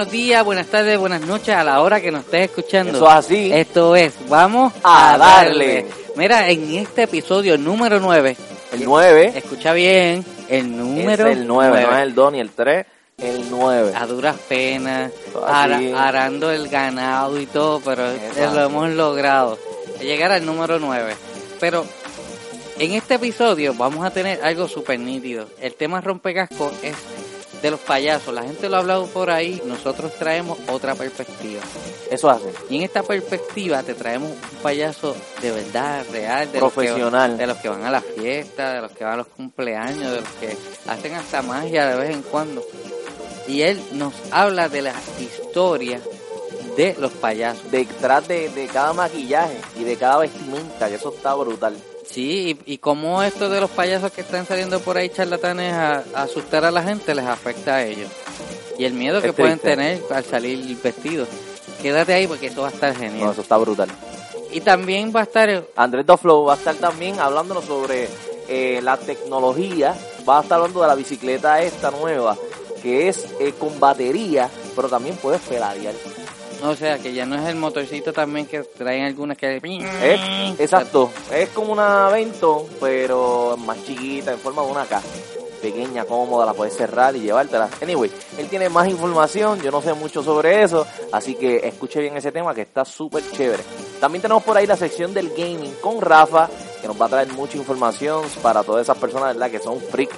Buenos días, buenas tardes, buenas noches a la hora que nos estés escuchando. Eso es así. Esto es, vamos A darle. Mira, en este episodio número 9, El 9 escucha bien, el número es el 9, no es el 2 ni el 3, el 9. a duras penas, arando el ganado y todo, pero Exacto. lo hemos logrado. Llegar al número 9. Pero en este episodio vamos a tener algo súper nítido. El tema rompecasco es de los payasos. La gente lo ha hablado por ahí, nosotros traemos otra perspectiva. Eso hace. Y en esta perspectiva te traemos un payaso de verdad, real, de Profesional. Los que, de los que van a la fiesta, de los que van a los cumpleaños, de los que hacen hasta magia de vez en cuando. Y él nos habla de las historias de los payasos. Detrás de, de cada maquillaje y de cada vestimenta, y eso está brutal. Sí, y, y cómo esto de los payasos que están saliendo por ahí charlatanes a, a asustar a la gente les afecta a ellos. Y el miedo que pueden tener al salir vestidos. Quédate ahí porque eso va a estar genial. No, eso está brutal. Y también va a estar Andrés Doflow va a estar también hablándonos sobre eh, la tecnología, va a estar hablando de la bicicleta esta nueva, que es eh, con batería, pero también puedes pedalear. O sea, que ya no es el motorcito también que traen algunas que... Es, exacto, es como una Vento, pero más chiquita, en forma de una caja. Pequeña, cómoda, la puedes cerrar y llevártela. Anyway, él tiene más información, yo no sé mucho sobre eso, así que escuche bien ese tema que está súper chévere. También tenemos por ahí la sección del gaming con Rafa, que nos va a traer mucha información para todas esas personas ¿verdad? que son freak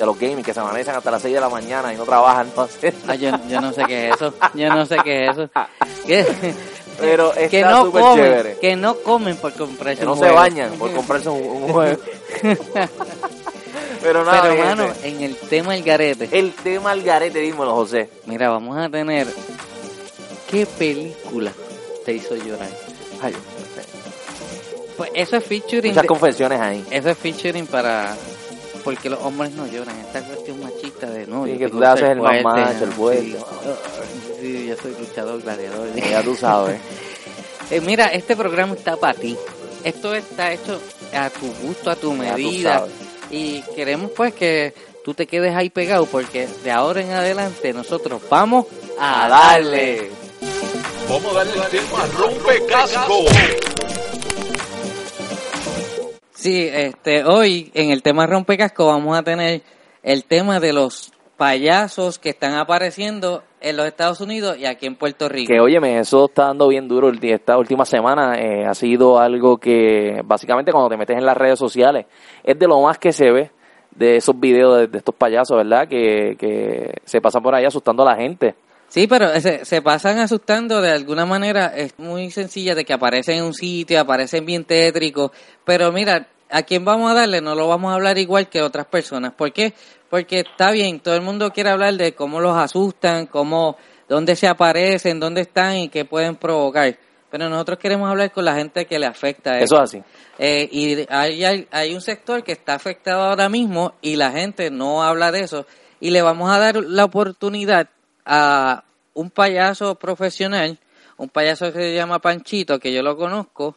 de los gaming, que se amanecen hasta las 6 de la mañana y no trabajan, no. Ah, yo, yo no sé qué es eso. Yo no sé qué es eso. Que, Pero está que no comen, chévere. que no comen por comprarse Que no un se juego. bañan por comprarse un, un juego. Pero nada, Pero hermano, en el tema del garete, El tema al garete, dímelo, José. mira, vamos a tener qué película te hizo llorar. Ay, Pues eso es featuring, muchas confesiones ahí. eso es featuring para porque los hombres no lloran, esta cuestión machista de no, Sí, que tú te haces el más fuerte, macho, el fuerte. Sí, sí, yo soy luchador, gladiador. Ya tú sabes. Eh, mira, este programa está para ti. Esto está hecho a tu gusto, a tu medida. Y queremos pues que tú te quedes ahí pegado porque de ahora en adelante nosotros vamos a, darle. Vamos a darle el tema rompe casco. Sí, este, hoy en el tema rompecasco vamos a tener el tema de los payasos que están apareciendo en los Estados Unidos y aquí en Puerto Rico. Que óyeme, eso está dando bien duro esta última semana. eh, ha sido algo que básicamente cuando te metes en las redes sociales es de lo más que se ve de esos videos de, de estos payasos, ¿verdad? Que, que se pasan por ahí asustando a la gente. Sí, pero se, se pasan asustando de alguna manera, es muy sencilla de que aparecen en un sitio, aparecen bien tétricos, pero mira, a quién vamos a darle no lo vamos a hablar igual que otras personas. ¿Por qué? Porque está bien, todo el mundo quiere hablar de cómo los asustan, cómo, dónde se aparecen, dónde están y qué pueden provocar. Pero nosotros queremos hablar con la gente que le afecta Eso es así. eh, y hay, hay, hay un sector que está afectado ahora mismo y la gente no habla de eso. Y le vamos a dar la oportunidad a un payaso profesional, un payaso que se llama Panchito, que yo lo conozco.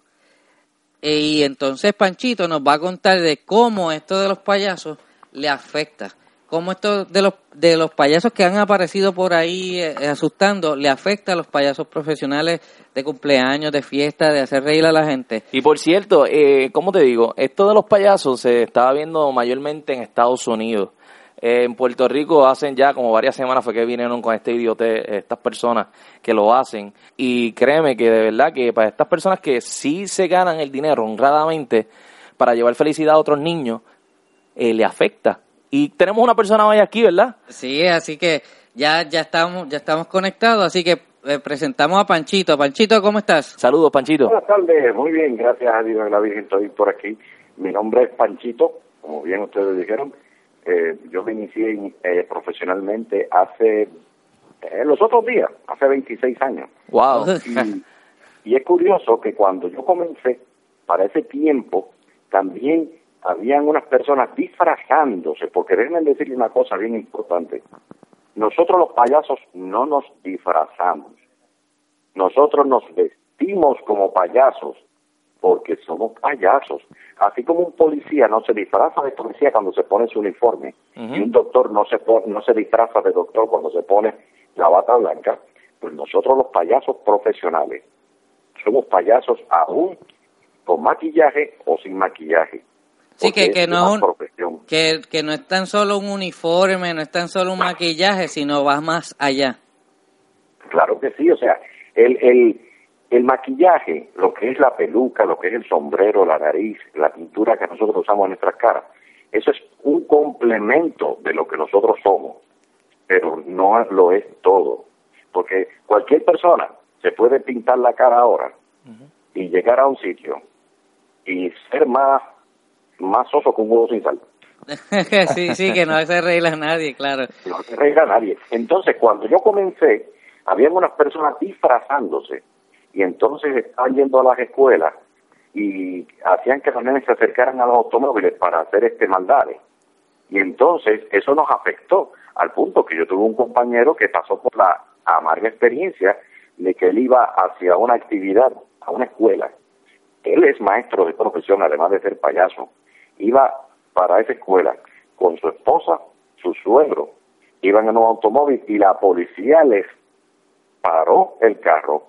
eh, y entonces Panchito nos va a contar de cómo esto de los payasos le afecta. Cómo esto de los, de los payasos que han aparecido por ahí eh, asustando le afecta a los payasos profesionales de cumpleaños, de fiesta, de hacer reír a la gente. Y por cierto, eh, ¿cómo te digo? Esto de los payasos se estaba viendo mayormente en Estados Unidos. Eh, en Puerto Rico hacen ya como varias semanas fue que vinieron con este idiote estas personas que lo hacen. Y créeme que de verdad que para estas personas que sí se ganan el dinero honradamente para llevar felicidad a otros niños, eh, le afecta. Y tenemos una persona hoy aquí, ¿verdad? Sí, así que ya ya estamos ya estamos conectados, así que eh, presentamos a Panchito. Panchito, ¿cómo estás? Saludos, Panchito. Buenas tardes, muy bien, gracias a Dios y la Virgen estoy por aquí. Mi nombre es Panchito, como bien ustedes dijeron. Eh, yo me inicié eh, profesionalmente hace, eh, los otros días, hace 26 años. Wow. Y, y es curioso que cuando yo comencé, para ese tiempo, también habían unas personas disfrazándose, porque déjenme decirle una cosa bien importante. Nosotros los payasos no nos disfrazamos. Nosotros nos vestimos como payasos porque somos payasos. Así como un policía no se disfraza de policía cuando se pone su uniforme y un doctor no se no se disfraza de doctor cuando se pone la bata blanca, Pues nosotros los payasos profesionales somos payasos aún con maquillaje o sin maquillaje. Sí, que, que no es un, que, que no es tan solo un uniforme, no es tan solo un maquillaje, sino va más allá. Claro que sí, o sea, el, el, el maquillaje, lo que es la peluca, lo que es el sombrero, la nariz, la pintura que nosotros usamos en nuestras caras, eso es un complemento de lo que nosotros somos, pero no lo es todo. Porque cualquier persona se puede pintar la cara ahora y llegar a un sitio y ser más, más oso que un huevo sin sal. sí, sí, que no se arregla nadie, claro. no se arregla nadie. Entonces, cuando yo comencé, habían unas personas disfrazándose y entonces estaban yendo a las escuelas y hacían que los nenes se acercaran a los automóviles para hacer este maldades. Y entonces eso nos afectó al punto que yo tuve un compañero que pasó por la amarga experiencia de que él iba hacia una actividad, a una escuela. Él es maestro de profesión, además de ser payaso. Iba para esa escuela con su esposa, su suegro. Iban en un automóvil y la policía les paró el carro,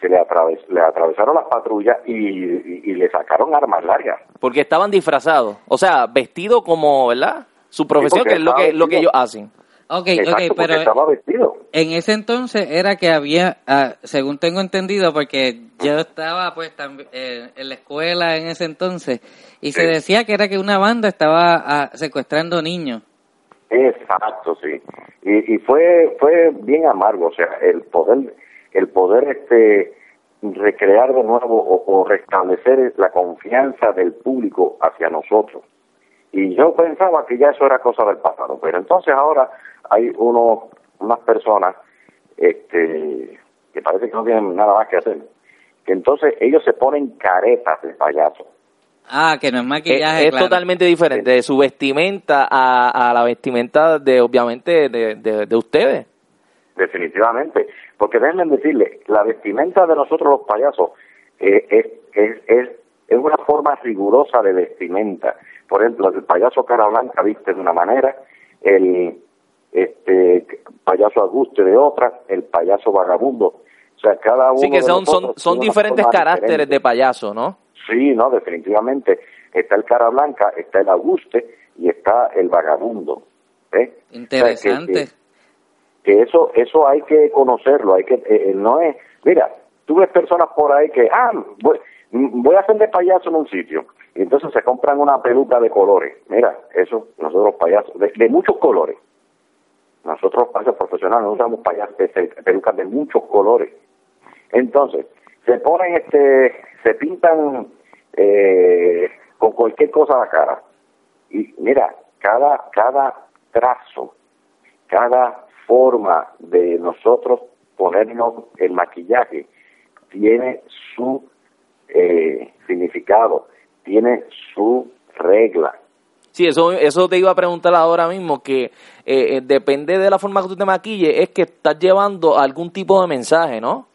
se le, atraves- le atravesaron las patrullas y, y- y le sacaron armas largas. Porque estaban disfrazados. O sea, vestidos como, ¿verdad? Su profesión, que es lo que, lo que ellos hacen. Ok, Exacto, ok, porque pero estaba vestido. en ese entonces era que había, ah, según tengo entendido, porque yo estaba pues también eh, en la escuela en ese entonces, y se decía que era que una banda estaba ah, secuestrando niños. Exacto, sí. Y, y fue fue bien amargo, o sea, el poder el poder este recrear de nuevo o, o restablecer la confianza del público hacia nosotros. Y yo pensaba que ya eso era cosa del pasado, pero entonces ahora hay unos unas personas este que parece que no tienen nada más que hacer, que entonces ellos se ponen caretas de payaso. Ah, que no es Es, maquillaje, es claro. totalmente diferente de su vestimenta a, a la vestimenta de, obviamente, de, de, de ustedes. Definitivamente, porque déjenme decirle, la vestimenta de nosotros los payasos eh, es, es, es, es una forma rigurosa de vestimenta. Por ejemplo, el payaso cara blanca viste de una manera, el este payaso Auguste de otra, el payaso vagabundo. O sea, cada uno Sí, que son, son, diferentes caracteres diferente. de payaso, ¿no? Sí, no, definitivamente. Está el cara blanca, está el Auguste y está el vagabundo. ¿eh? O sea, que- Interesante. que- que eso eso hay que conocerlo, hay que eh, eh, no es, mira, tú ves personas por ahí que ah, voy, a hacer de payaso en un sitio y entonces se compran una peluca de colores. Mira, eso nosotros payasos de, muchos colores. Nosotros payasos profesionales no usamos payasos pelucas de muchos colores. Entonces, se ponen este se pintan eh, con cualquier cosa a la cara. Y mira, cada cada trazo cada forma de nosotros ponernos el maquillaje tiene su eh, significado, tiene su regla. Sí, eso, eso te iba a preguntar ahora mismo, que eh, eh, depende de la forma que tú te maquilles, es que estás llevando algún tipo de mensaje, ¿no?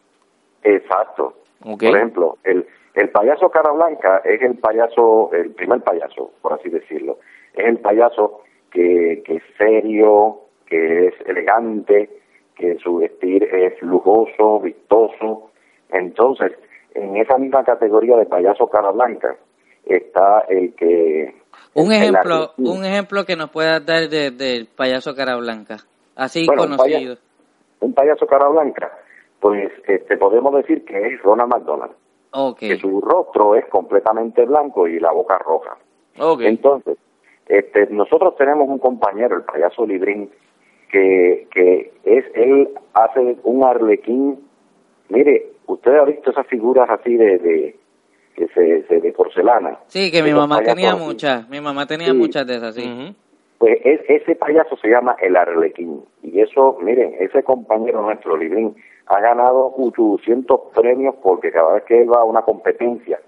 Exacto. Por ejemplo, el, el payaso cara blanca es el payaso, el primer payaso, por así decirlo. Es el payaso que, que es serio, que es elegante, que su vestir es lujoso, vistoso. Entonces, en esa misma categoría de payaso cara blanca está el que... Un ejemplo, un ejemplo que nos puedas dar de- del payaso cara blanca, así Bueno, un conocido. un payaso cara blanca, pues este, podemos decir que es Ronald McDonald, que su rostro es completamente blanco y la boca roja. Entonces, este, nosotros tenemos un compañero, el payaso Librín, que, que es, él hace un arlequín, mire, usted ha visto esas figuras así de, de que se, se- de porcelana. Sí, que mi mamá tenía así. muchas, mi mamá tenía Sí. muchas de esas, sí. Pues es- ese payaso se llama el Arlequín. Y eso, miren, ese compañero nuestro, Librín, ha ganado 800 premios porque cada vez que él va a una competencia,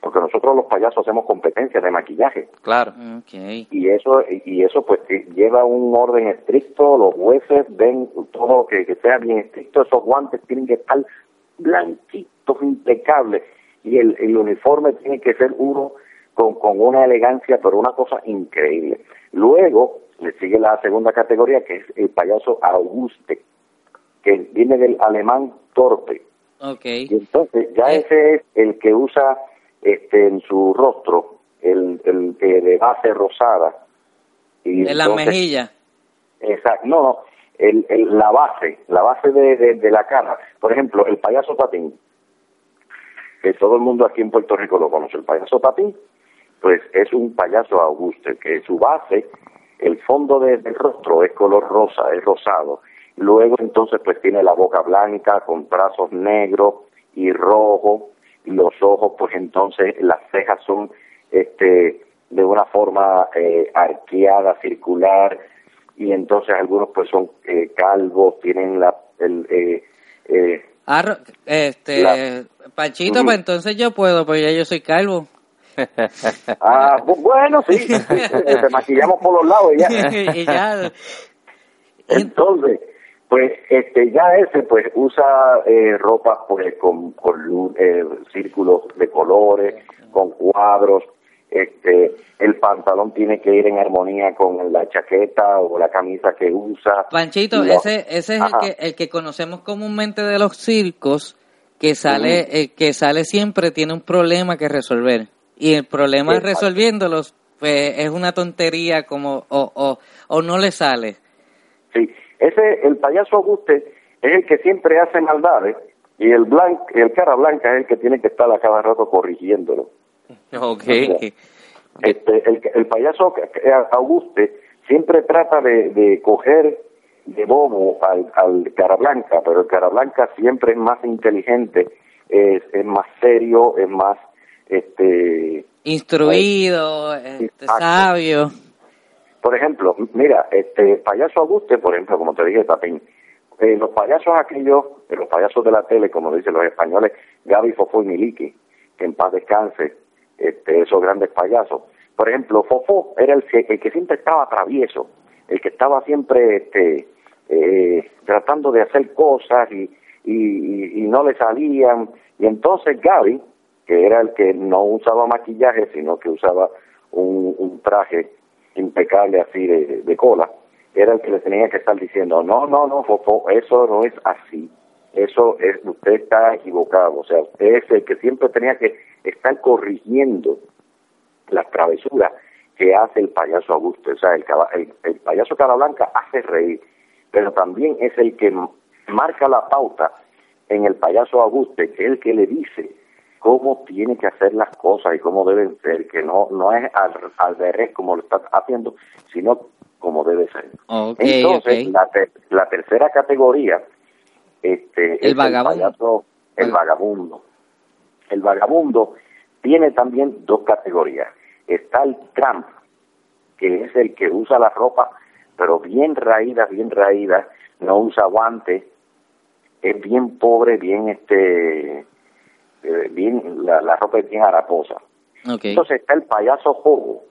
porque nosotros los payasos hacemos competencias de maquillaje, Claro. Ok. y eso y eso pues que lleva un orden estricto, los jueces ven todo lo que, que sea bien estricto, esos guantes tienen que estar blanquitos, impecables, y el, el uniforme tiene que ser uno con, con una elegancia, pero una cosa increíble. Luego le sigue la segunda categoría, que es el payaso Auguste. que viene del alemán torpe. Okay. Y entonces ya Eh. ese es el que usa este en su rostro el, el, de base rosada. Y En la entonces- mejilla. Exacto, no, no, el, el- la base, la base de, de, de la cara. Por ejemplo, el payaso patín, que todo el mundo aquí en Puerto Rico lo conoce, el payaso patín, pues es un payaso auguste, que su base, el fondo de- del rostro es color rosa, es rosado. Luego entonces pues tiene la boca blanca con brazos negros y rojos, y los ojos pues entonces las cejas son este de una forma eh, arqueada, circular, y entonces algunos pues son eh, calvos, tienen la el, eh, eh, Ah, ro- este, La- Panchito, pues entonces yo puedo, porque ya yo soy calvo. ah, bu- bueno, sí, sí, te maquillamos por los lados y ya. y ya. Entonces, pues este ya ese pues usa eh, ropa pues con, con eh, círculos de colores, con cuadros, este el pantalón tiene que ir en armonía con la chaqueta o la camisa que usa. Panchito, ese, ese es el que, el que conocemos comúnmente de los circos, que sale, el que sale siempre tiene un problema que resolver. Y el problema resolviéndolos, pues es una tontería como, o, o, o no le sale. Sí, ese el payaso Auguste es el que siempre hace maldades y el blanc, el cara blanca es el que tiene que estar a cada rato corrigiéndolo. Ok. Este, el, el payaso eh, Auguste siempre trata de, de coger de bobo al, al cara blanca, pero el cara blanca siempre es más inteligente, es, es más serio, es más este Instruido, este, Exacto. sabio. Por ejemplo, mira, este payaso Auguste, por ejemplo, como te dije, Tapín, eh, los payasos aquellos, eh, los payasos de la tele, como dicen los españoles, Gaby, Fofó y Miliki, que en paz descanse, este, esos grandes payasos. Por ejemplo, Fofó era el, que- el que siempre estaba travieso, el que estaba siempre este, eh, tratando de hacer cosas y, y, y- no le salían. Y entonces Gaby, que era el que no usaba maquillaje, sino que usaba un traje impecable así de, de cola, era el que le tenía que estar diciendo, no, no, no, Fofo, eso no es así, eso es, usted está equivocado, o sea, usted es el que siempre tenía que estar corrigiendo las travesuras que hace el payaso Augusto, o sea, el, el, el payaso cara blanca hace reír, pero también es el que marca la pauta en el payaso Auguste, que el que le dice cómo tiene que hacer las cosas y cómo deben ser, que no no es al, al revés como lo está haciendo, sino como debe ser. Entonces, la, ter- la tercera categoría este, El es vagabundo. el payaso, el Vaga- vagabundo. El vagabundo tiene también dos categorías. Está el tramp, que es el que usa la ropa, pero bien raída, bien raída, no usa guantes, es bien pobre, bien este, eh, bien la, la ropa es bien haraposa. Entonces está el payaso jobo.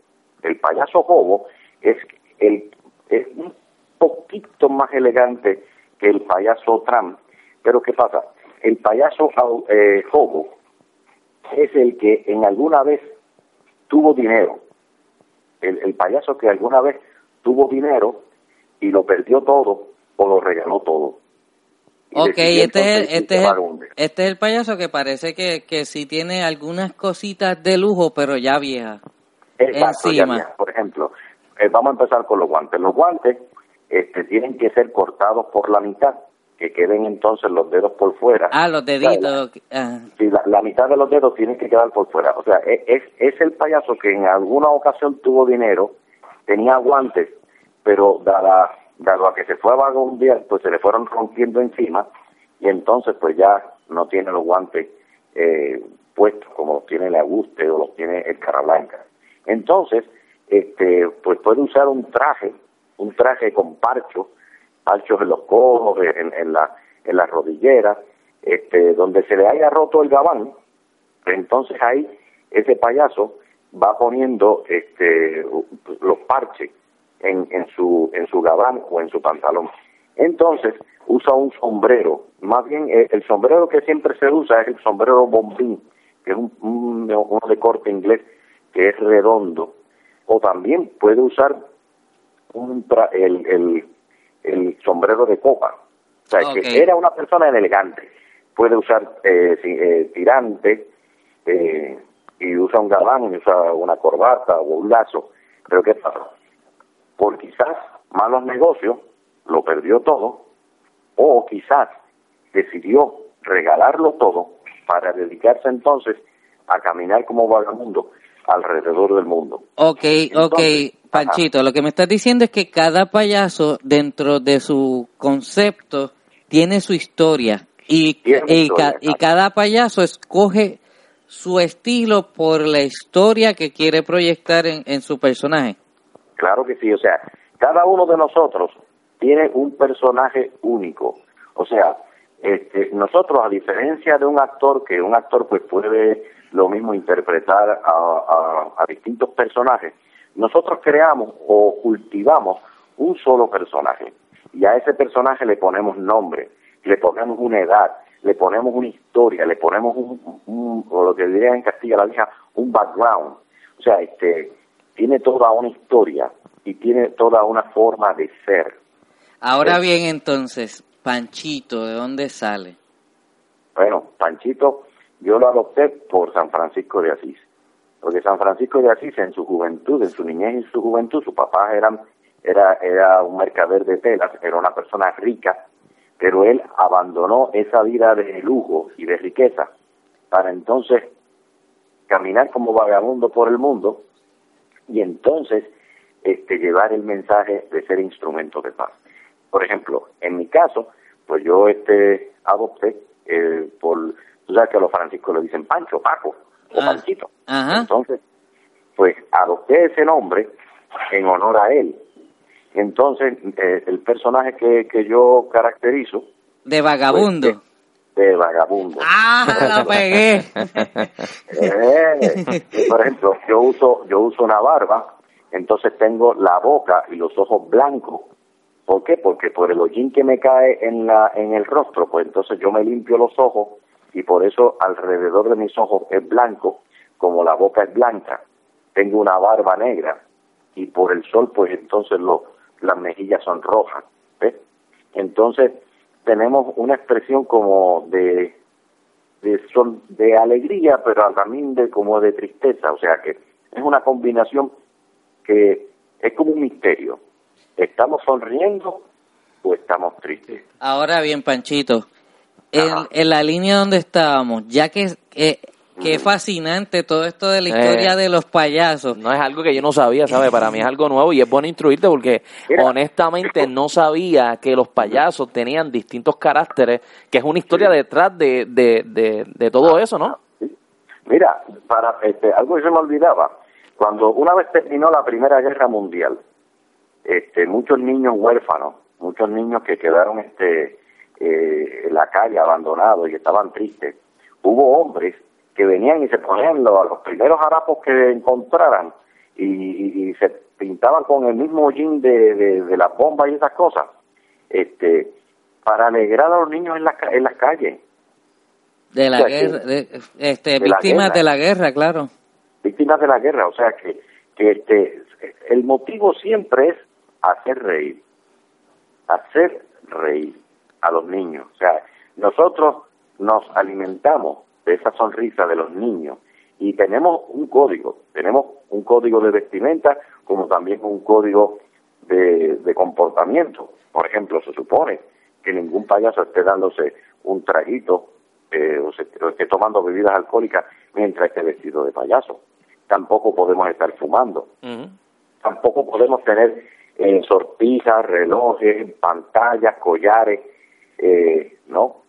El payaso jobo es el es un poquito más elegante que el payaso Trump. Pero ¿qué pasa? El payaso eh, jobo es el que en alguna vez tuvo dinero. El, el payaso que alguna vez tuvo dinero y lo perdió todo o lo regaló todo. Ok, este es, el, este, es el, este es el payaso que parece que, que sí tiene algunas cositas de lujo, pero ya vieja. Exacto, encima. ya. Por ejemplo, eh, vamos a empezar con los guantes. Los guantes este, tienen que ser cortados por la mitad, que queden entonces los dedos por fuera. Ah, los O sea, deditos. ah, Sí, la, la mitad de los dedos tienen que quedar por fuera. O sea, e- es, es el payaso que en alguna ocasión tuvo dinero, tenía guantes, pero dada, dado a que se fue a vagabundear, pues se le fueron rompiendo encima y entonces pues ya no tiene los guantes eh, puestos como los tiene el Auguste o los tiene el Carablanca. Entonces, este, pues puede usar un traje, un traje con parchos, parchos en los codos, en, en la en las rodilleras, este, donde se le haya roto el gabán, entonces ahí ese payaso va poniendo este los parches en, en su en su gabán o en su pantalón. Entonces usa un sombrero, más bien eh, el sombrero que siempre se usa es el sombrero bombín, que es un, un- uno de corte inglés que es redondo, o también puede usar un tra- el, el, el sombrero de copa, O sea, que era una persona elegante. Puede usar eh, eh, tirante eh, y usa un gabán, y usa una corbata o un lazo. Pero ¿qué pasa? Por quizás malos negocios, lo perdió todo, o quizás decidió regalarlo todo para dedicarse entonces a caminar como vagabundo alrededor del mundo. Ok, ok, Panchito, lo que me estás diciendo es que cada payaso dentro de su concepto tiene su historia y, y, cada payaso escoge su estilo por la historia que quiere proyectar en, en su personaje. Claro que sí, o sea, cada uno de nosotros tiene un personaje único. O sea, este, nosotros, a diferencia de un actor, que un actor pues puede lo mismo interpretar a, a, distintos personajes, nosotros creamos o cultivamos un solo personaje y a ese personaje le ponemos nombre, le ponemos una edad, le ponemos una historia, le ponemos un, o lo que diría en Castilla la Vieja, un background. O sea, este, tiene toda una historia y tiene toda una forma de ser. Ahora bien, entonces, Panchito, ¿de dónde sale? Bueno, Panchito yo lo adopté por San Francisco de Asís. Porque San Francisco de Asís en su juventud, en su niñez y su juventud, su papá era, era, era un mercader de telas, era una persona rica, pero él abandonó esa vida de lujo y de riqueza para entonces caminar como vagabundo por el mundo y entonces este, llevar el mensaje de ser instrumento de paz. Por ejemplo, en mi caso, pues yo este adopté eh, por Tú sabes que a los franciscos le dicen Pancho, Paco o ah, Panchito. Entonces, pues adopté ese nombre en honor a él. Entonces, eh, el personaje que, que yo caracterizo... De vagabundo. Pues, de, vagabundo. ¡Ah, lo pegué! Eh, por ejemplo, yo uso, yo uso una barba, entonces tengo la boca y los ojos blancos. ¿Por qué? Porque por el hollín que me cae en, la, en el rostro, pues entonces yo me limpio los ojos y por eso alrededor de mis ojos es blanco, como la boca es blanca, tengo una barba negra y por el sol pues entonces lo, las mejillas son rojas. ¿ves? Entonces tenemos una expresión como de de, sol, de alegría, pero también de como de tristeza, o sea que es una combinación que es como un misterio. ¿Estamos sonriendo o estamos tristes? Ahora bien, Panchito, en, la línea donde estábamos, ya que eh, Qué fascinante todo esto de la historia eh, de los payasos. No es algo que yo no sabía, ¿sabes? Para mí es algo nuevo y es bueno instruirte porque honestamente no sabía que los payasos tenían distintos caracteres, que es una historia detrás de, de, de, todo eso, ¿no? Mira, para este, algo que se me olvidaba, cuando una vez terminó la Primera Guerra Mundial, este, muchos niños huérfanos, muchos niños que quedaron este, eh, en la calle abandonados y estaban tristes, hubo hombres que venían y se ponían los, los primeros harapos que encontraran y, se pintaban con el mismo jean de, de, las bombas y esas cosas, este, para alegrar a los niños en, la, en las calles. De la guerra, este, víctimas de la guerra, claro. Víctimas de la guerra, o sea que, que este, el motivo siempre es hacer reír, hacer reír a los niños. O sea, nosotros nos alimentamos de esa sonrisa de los niños y tenemos un código, tenemos un código de vestimenta como también un código de, comportamiento. Por ejemplo, se supone que ningún payaso esté dándose un traguito eh, o, esté tomando bebidas alcohólicas mientras esté vestido de payaso. Tampoco podemos estar fumando. Tampoco podemos tener eh, sortijas, relojes, pantallas, collares eh, no.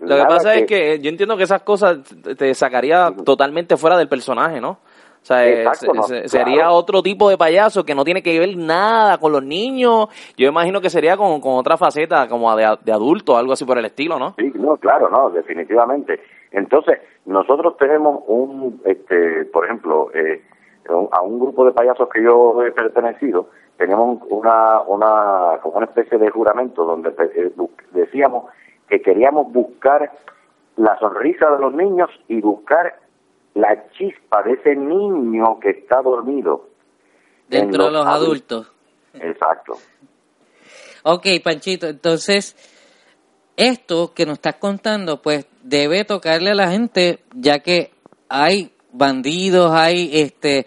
Lo que pasa es que yo entiendo que esas cosas te sacaría totalmente fuera del personaje, ¿no? O sea, eh, sería otro tipo de payaso que no tiene que ver nada con los niños. Yo imagino que sería con, con otra faceta, como de, de adulto, algo así por el estilo, ¿no? Sí, no, claro, no, definitivamente. Entonces, nosotros tenemos un, este, por ejemplo, eh, a un grupo de payasos que yo he pertenecido, tenemos una, una, como una especie de juramento donde eh, decíamos que queríamos buscar la sonrisa de los niños y buscar la chispa de ese niño que está dormido. Dentro de los adultos. Exacto. Ok, Panchito, entonces esto que nos estás contando, pues debe tocarle a la gente, ya que hay bandidos, hay este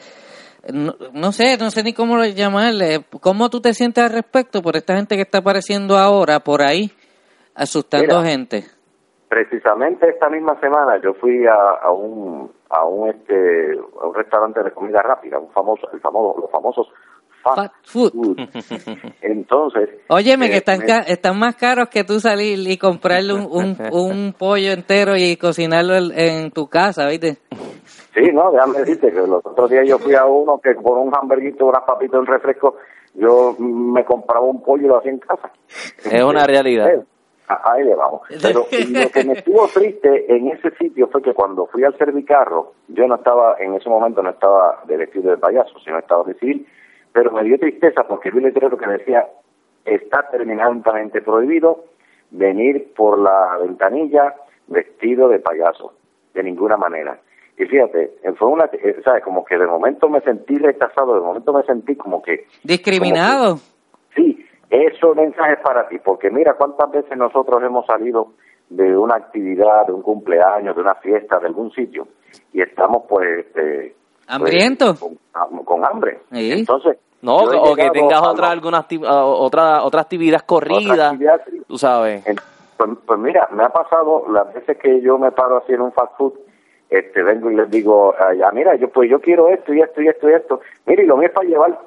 no, sé, no sé ni cómo llamarle. ¿Cómo tú te sientes al respecto por esta gente que está apareciendo ahora por ahí, asustando gente? Precisamente esta misma semana yo fui a, a un a un este a un restaurante de comida rápida, un famoso, el famoso, los famosos fast, food. Entonces, óyeme que eh, están están más caros que tú salir y comprarle un, un, pollo entero y cocinarlo en tu casa, ¿viste? Sí, no, déjame decirte que los otros días yo fui a uno que por un hamburguito, unas papitas, un refresco, yo me compraba un pollo y lo hacía en casa. Es una realidad. Ahí le vamos. Pero lo que me estuvo triste en ese sitio fue que cuando fui al servicarro, yo no estaba, en ese momento no estaba de vestido de payaso, sino estaba de civil, pero me dio tristeza porque vi un letrero que decía, está terminantemente prohibido venir por la ventanilla vestido de payaso, de ninguna manera. Y fíjate, fue una, eh, ¿sabes? Como que de momento me sentí rechazado, de momento me sentí como que... Discriminado. sí, eso mensaje es para ti, porque mira cuántas veces nosotros hemos salido de una actividad, de un cumpleaños, de una fiesta, de algún sitio, y estamos pues... Este, hambrientos. Ah, con, hambre. Entonces... No, o que tengas otra, alguna ah, otra, otra actividad corrida, tú sabes. Pues, pues mira, me ha pasado las veces que yo me paro así en un fast food este vengo y les digo, ya mira, yo pues yo quiero esto y esto y esto y esto, mire, y lo mío es para llevar.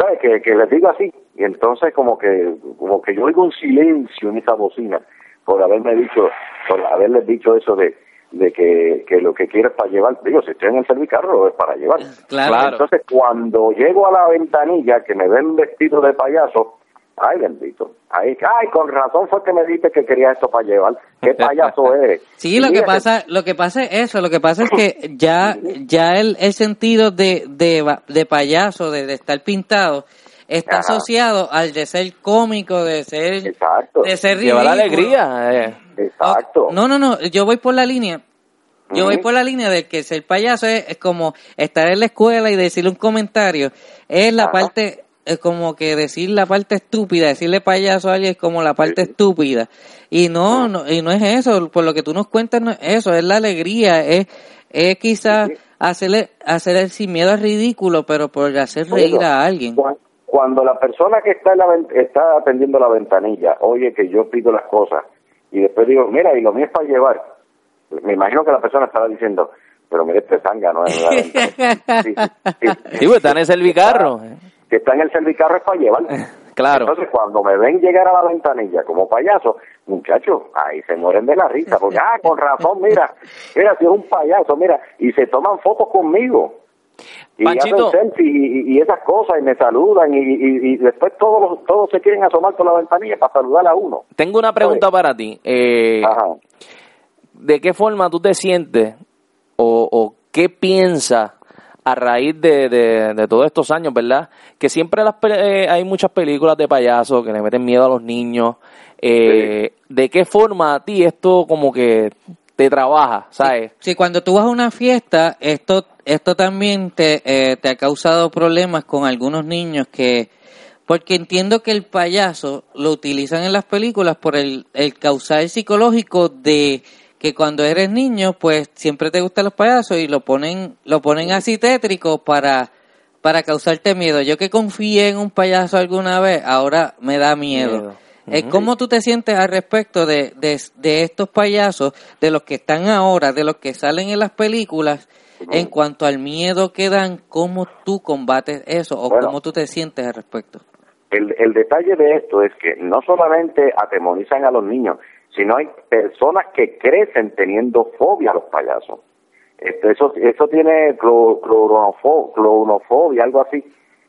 ¿Sabes? Que, que les digo así. Y entonces como que como que yo oigo un silencio en esa bocina por haberme dicho, por haberles dicho eso de, de que, que lo que quiero es para llevar. Digo, si estoy en el servicarro es para llevar. Claro. Entonces cuando llego a la ventanilla que me ven vestido de payaso, Ay, bendito. Ay, ay, con razón fue que me dijiste que quería esto para llevar. ¿Qué payaso eres? Sí, lo que pasa, lo que pasa es eso, lo que pasa es que ya, ya el, el sentido de, de, de payaso, de, estar pintado, está asociado al de ser cómico, de ser, Exacto. de ser Lleva la alegría. Eh. Exacto. No, no, no, yo voy por la línea. Yo voy por la línea de que ser payaso es, como estar en la escuela y decirle un comentario. Es la parte es como que decir la parte estúpida, decirle payaso a alguien es como la parte estúpida. Y no, no, y no es eso, por lo que tú nos cuentas no es eso, es la alegría, es, es quizás hacerle, hacer sin miedo al ridículo, pero por hacer reír a alguien. Cuando la persona que está, en la, está atendiendo la ventanilla oye que yo pido las cosas y después digo, mira, y lo mío es para llevar, me imagino que la persona estará diciendo, pero mire, este sanga no es sí, sí, sí, pues está en ese servicarro que está en el servicarro es para llevar. Claro. Entonces, cuando me ven llegar a la ventanilla como payaso, muchachos, ahí se mueren de la risa, porque, ah, con razón, mira, mira, si es un payaso, mira, y se toman fotos conmigo. Y hacen selfies y, y, esas cosas, y me saludan, y, y, después todos, todos se quieren asomar por la ventanilla para saludar a uno. Tengo una pregunta para ti. Eh, ¿De qué forma tú te sientes o, o qué piensas a raíz de, de, todos estos años, ¿verdad? Que siempre las, eh, hay muchas películas de payasos que le meten miedo a los niños. Eh, ¿De qué forma a ti esto como que te trabaja, sabes? Sí, cuando tú vas a una fiesta, esto, esto también te, eh, te ha causado problemas con algunos niños que... Porque entiendo que el payaso lo utilizan en las películas por el, el causal psicológico de que cuando eres niño, pues siempre te gustan los payasos y lo ponen, lo ponen así tétrico para, para causarte miedo. Yo que confié en un payaso alguna vez, ahora me da miedo. Eh, ¿Cómo tú te sientes al respecto de, de, estos payasos, de los que están ahora, de los que salen en las películas, en cuanto al miedo que dan, cómo tú combates eso o cómo tú te sientes al respecto? El, el detalle de esto es que no solamente atemorizan a los niños, sino hay personas que crecen teniendo fobia a los payasos. Este, eso, eso tiene clonofobia, algo así.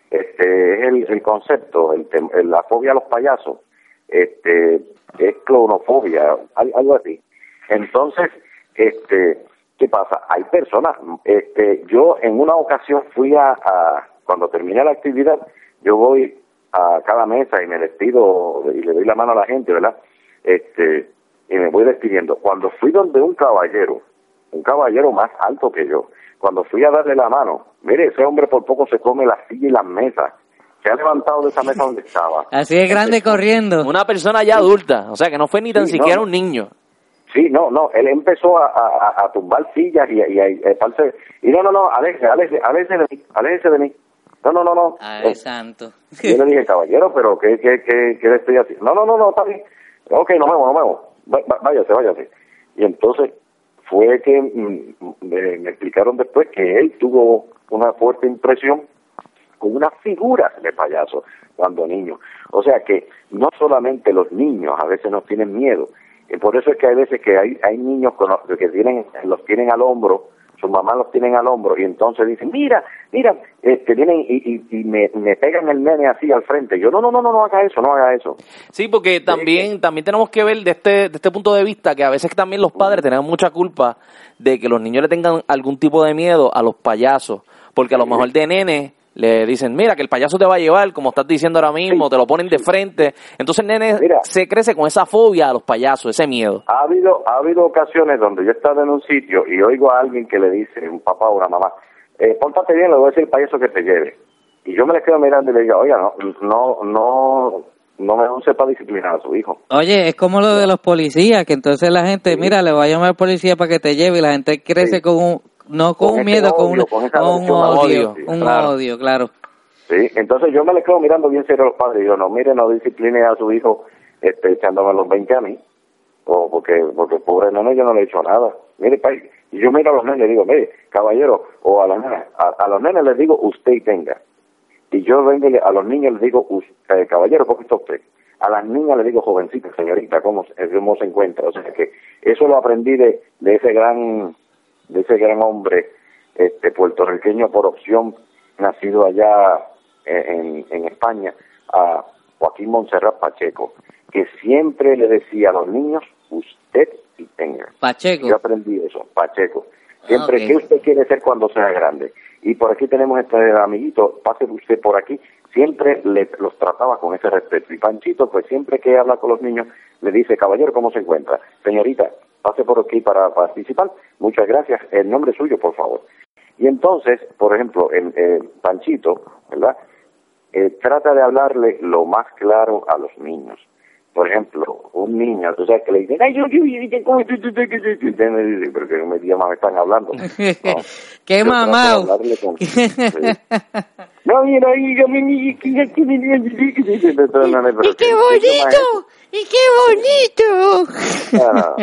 Este es el, concepto, el, la fobia a los payasos. Este es clonofobia, algo así. Entonces, este, ¿qué pasa? Hay personas, este, yo en una ocasión fui a cuando terminé la actividad, yo voy a cada mesa y me despido y le doy la mano a la gente, ¿verdad? Este, y me voy despidiendo. Cuando fui donde un caballero, un caballero más alto que yo, cuando fui a darle la mano, mire, ese hombre por poco se come la silla y las mesas, se ha levantado de esa mesa donde estaba. Así es grande corriendo. Una persona ya adulta, o sea que no fue ni tan Sí, siquiera no. un niño. Sí, no, no, él empezó a, a, a tumbar sillas y, y, a- y, a pararse- y no, no, no, aléjese, aléjese, aléjese de mí, aléjese de mí. No, no, no, no. Ay, Eh, santo. Yo le dije, caballero, pero ¿qué, qué, qué, qué le estoy haciendo? No, no, no, no, está bien. Ok, nos vemos, nos vemos. Váyase, váyase. Y entonces fue que mm, me, me explicaron después que él tuvo una fuerte impresión con una figura de payaso cuando niño. O sea que no solamente los niños a veces nos tienen miedo, y por eso es que hay veces que hay, hay niños con los- que tienen, los tienen al hombro, sus mamás los tienen al hombro y entonces dicen, mira, mira, este, vienen y, y, y me, me pegan el nene así al frente. Yo, no, no, no, no, no haga eso, no haga eso. Sí, porque también, también tenemos que ver de este, de este punto de vista que a veces también los padres tenemos mucha culpa de que los niños le tengan algún tipo de miedo a los payasos, porque a lo mejor de nene le dicen, mira, que el payaso te va a llevar, como estás diciendo ahora mismo, te lo ponen de frente. Entonces nene Mira. se crece con esa fobia a los payasos, ese miedo. Ha habido, ha habido ocasiones donde yo he estado en un sitio y oigo a alguien que le dice, un papá o una mamá, eh, pórtate bien, le voy a decir al payaso que te lleve. Y yo me le quedo mirando y le digo, oiga, no, no, no, no me use para disciplinar a su hijo. Oye, es como lo de los policías, que entonces la gente, mira, le voy a llamar al policía para que te lleve y la gente crece Sí. con un, no con, Con un ese miedo, con, odio, un, con con odio, un claro. odio, claro. Sí, entonces yo me le quedo mirando bien serio a los padres y digo, no, mire, no discipline a su hijo este, echándome los 20 a mí, o porque, porque pobre nene yo no le he hecho nada. Mire, pa, y yo miro a los nenes y le digo, mire, caballero, o a las nenas, a, a los nenes les digo, usted y tenga. Y yo vengo le- a los niños les digo, usted, caballero, ¿cómo está usted? A las niñas les digo, jovencita, señorita, ¿cómo, se- cómo se encuentra? O sea que eso lo aprendí de, de ese gran, de ese gran hombre, este, puertorriqueño por opción, nacido allá en, en España, a Joaquín Montserrat Pacheco, que siempre le decía a los niños, usted y tenga. Pacheco. Yo aprendí eso, Pacheco. Siempre, Ah. ¿qué usted quiere ser cuando sea grande? Y por aquí tenemos este amiguito, pase usted por aquí. Siempre le, los trataba con ese respeto. Y Panchito, pues siempre que habla con los niños, le dice, caballero, ¿cómo se encuentra? Señorita, pase por aquí para participar. Muchas gracias. El nombre suyo, por favor. Y entonces, por ejemplo, el, el Panchito, ¿verdad? Eh, trata de hablarle lo más claro a los niños. Por ejemplo, un niño, tú sabes que le dicen, ay, yo, yo, yo, ¿cómo tú, tú, tú, tú, tú?" Usted me dice, pero que me idioma me están hablando. No. Qué hablarle con- sí. No, mira, yo me- me- que- que- que- que- que- que- que- pero ¡Y que- qué bonito! ¡Y qué bonito! No, no,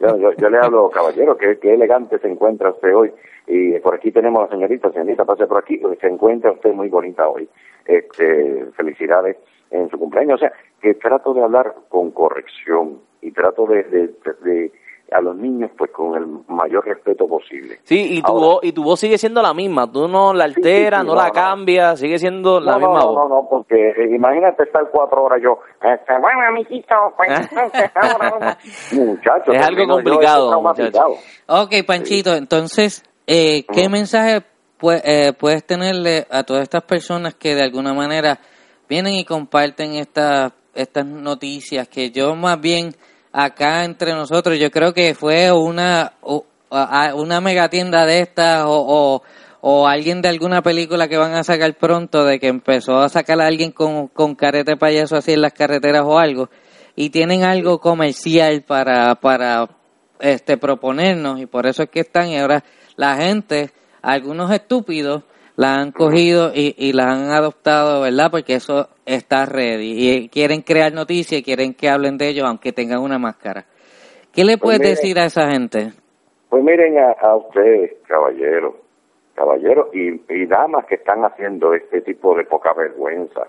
Yo, yo, yo le hablo, caballero, que, que elegante se encuentra usted hoy. Y por aquí tenemos a la señorita, señorita, pase por aquí, se encuentra usted muy bonita hoy. Este, felicidades en su cumpleaños. O sea, que trato de hablar con corrección y trato de, de, de- de- a los niños pues con el mayor respeto posible. Sí, y tu, Ahora- voz, y tu voz sigue siendo la misma, tú no la sí, alteras, sí, no, no, la no. cambias, sigue siendo la no, misma no, voz. no, no, porque eh, imagínate estar cuatro horas yo, este, bueno, amiguito, pues, entonces, ahora, muchachos, Es algo complicado, este traumatizado. Ok, Panchito, entonces, eh, ¿qué mensaje pue- eh, puedes tenerle a todas estas personas que de alguna manera vienen y comparten estas estas noticias que yo más bien acá entre nosotros yo creo que fue una o- a- a- una mega tienda de estas o, o, o alguien de alguna película que van a sacar pronto de que empezó a sacar a alguien con, con careta de payaso así en las carreteras o algo y tienen algo comercial para para este proponernos y por eso es que están y ahora la gente algunos estúpidos la han cogido y, y la han adoptado, ¿verdad? Porque eso está ready y quieren crear noticias y quieren que hablen de ellos aunque tengan una máscara. ¿Qué le Pues puedes decir a esa gente? Pues miren a, a ustedes, caballeros, caballeros y, y damas que están haciendo este tipo de poca vergüenza.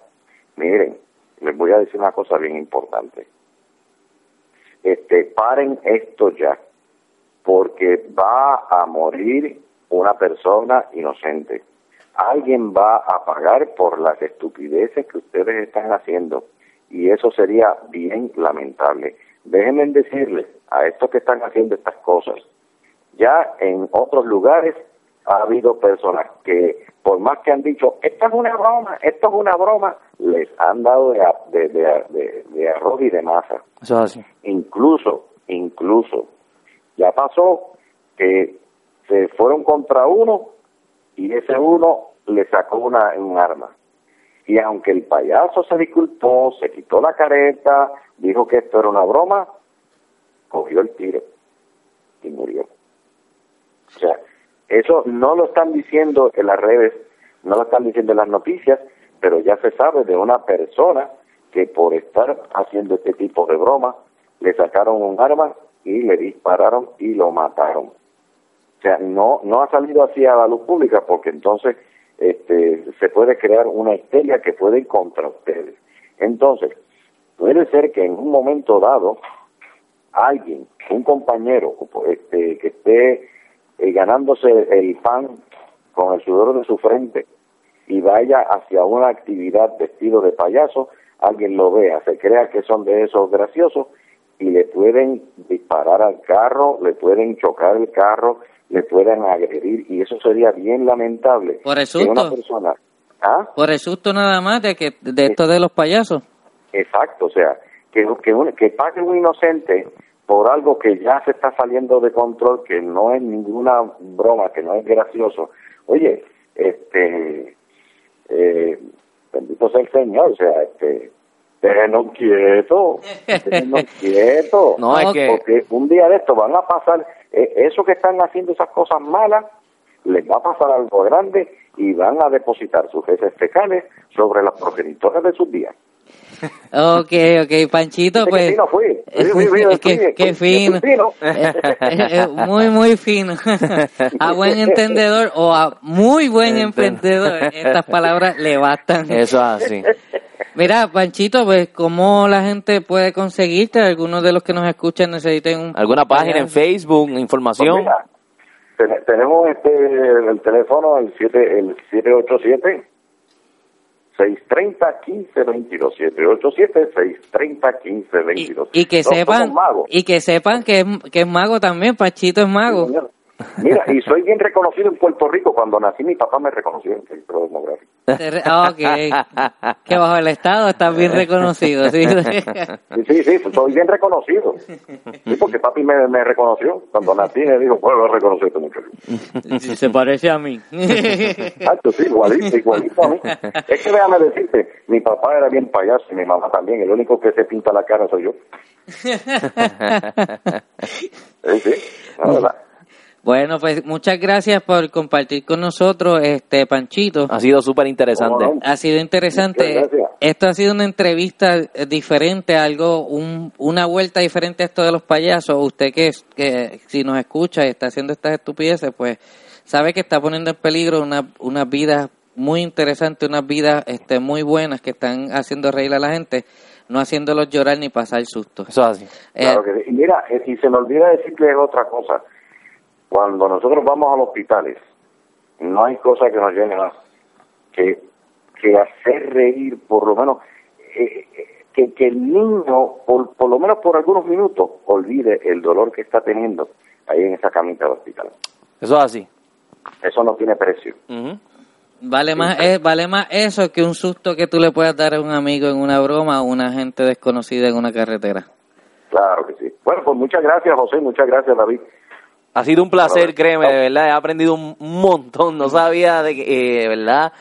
Miren, les voy a decir una cosa bien importante. Este, paren esto ya, porque va a morir una persona inocente. Alguien va a pagar por las estupideces que ustedes están haciendo y eso sería bien lamentable. Déjenme decirles a estos que están haciendo estas cosas, ya en otros lugares ha habido personas que, por más que han dicho, esto es una broma, esto es una broma, les han dado de, de, de- de- de arroz y de masa. Eso es así. Incluso, incluso, ya pasó que se fueron contra uno y ese uno le sacó una, un arma. Y aunque el payaso se disculpó, se quitó la careta, dijo que esto era una broma, cogió el tiro y murió. O sea, eso no lo están diciendo en las redes, no lo están diciendo en las noticias, pero ya se sabe de una persona que por estar haciendo este tipo de broma le sacaron un arma y le dispararon y lo mataron. O sea, no no ha salido así a la luz pública porque entonces este, se puede crear una histeria que puede ir contra ustedes. Entonces, puede ser que en un momento dado alguien, un compañero este, que esté eh, ganándose el pan con el sudor de su frente y vaya hacia una actividad vestido de payaso, alguien lo vea, se crea que son de esos graciosos y le pueden disparar al carro, le pueden chocar el carro, le pueden agredir y eso sería bien lamentable. Por el que una susto. persona, ¿ah? Por el susto nada más de que de esto de los payasos. Exacto, o sea, que, que, un- que pague un inocente por algo que ya se está saliendo de control, que no es ninguna broma, que no es gracioso. Oye, este, eh, bendito sea el Señor, o sea, este, déjenos quietos, déjenos quietos. No, es que- Porque un día de esto van a pasar, eh, eso que están haciendo esas cosas malas, les va a pasar algo grande y van a depositar sus heces fecales sobre las progenitoras de sus días. Ok, ok, Panchito, Qué pues. fino fui. Fui, fui, fui, Qué- fui, qué fino. Eh, eh, muy, muy fino. A buen entendedor o a muy buen emprendedor, estas palabras le bastan. Eso es así. Mira, Panchito, pues, ¿cómo la gente puede conseguirte? Algunos de los que nos escuchan necesiten un... ¿Alguna página en Facebook, Pues información? mira, ten- tenemos este el teléfono el 7 el 787 630 1522 787 630 Y, 1522 y que No sepan, y que sepan que es, que es mago también, Panchito es mago. Mira, y soy bien reconocido en Puerto Rico. Cuando nací, mi papá me reconoció en el centro demográfico. Ah, Ok. Que bajo el Estado estás bien reconocido, ¿sí? Sí, sí, sí, soy bien reconocido. Sí, porque papi me, me reconoció. Cuando nací, me dijo, bueno, lo reconoció este muchacho. Se parece a mí. Exacto, sí, igualito, igualito a mí. Es que déjame decirte, mi papá era bien payaso y mi mamá también. El único que se pinta la cara soy yo. Sí, sí, la verdad. Bueno, pues muchas gracias por compartir con nosotros, este Panchito. Ha sido súper interesante. Ha sido interesante. Esto ha sido una entrevista eh, diferente, algo, un, una vuelta diferente a esto de los payasos. Usted que, que si nos escucha y está haciendo estas estupideces, pues sabe que está poniendo en peligro una, unas vidas muy interesantes, unas vidas este, muy buenas que están haciendo reír a la gente, no haciéndolos llorar ni pasar susto. Eso es así. Claro Eh, que sí. Y mira, eh, y se me olvida decirles otra cosa. Cuando nosotros vamos a los hospitales, no hay cosa que nos llene más que, que hacer reír, por lo menos, eh, eh, que, que el niño, por, por lo menos por algunos minutos, olvide el dolor que está teniendo ahí en esa camita del hospital. Eso es así. Eso no tiene precio. Vale más, eh, vale más eso que un susto que tú le puedas dar a un amigo en una broma o una gente desconocida en una carretera. Claro que sí. Bueno, pues muchas gracias, José, muchas gracias, David. Ha sido un placer, créeme, no. de verdad. He aprendido un montón. No sabía de que, eh, verdad,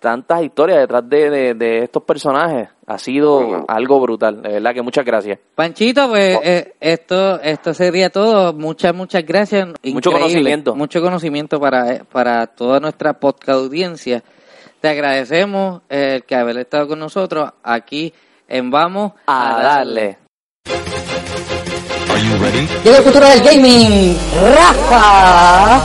tantas historias detrás de, de, de estos personajes. Ha sido algo brutal. De verdad que muchas gracias. Panchito, pues eh, esto esto sería todo. Muchas, muchas gracias. Mucho Increíble. conocimiento. Mucho conocimiento para, eh, para toda nuestra podcast audiencia. Te agradecemos eh, el que haber estado con nosotros aquí en Vamos A darle. Llega el futuro del gaming, Rafa.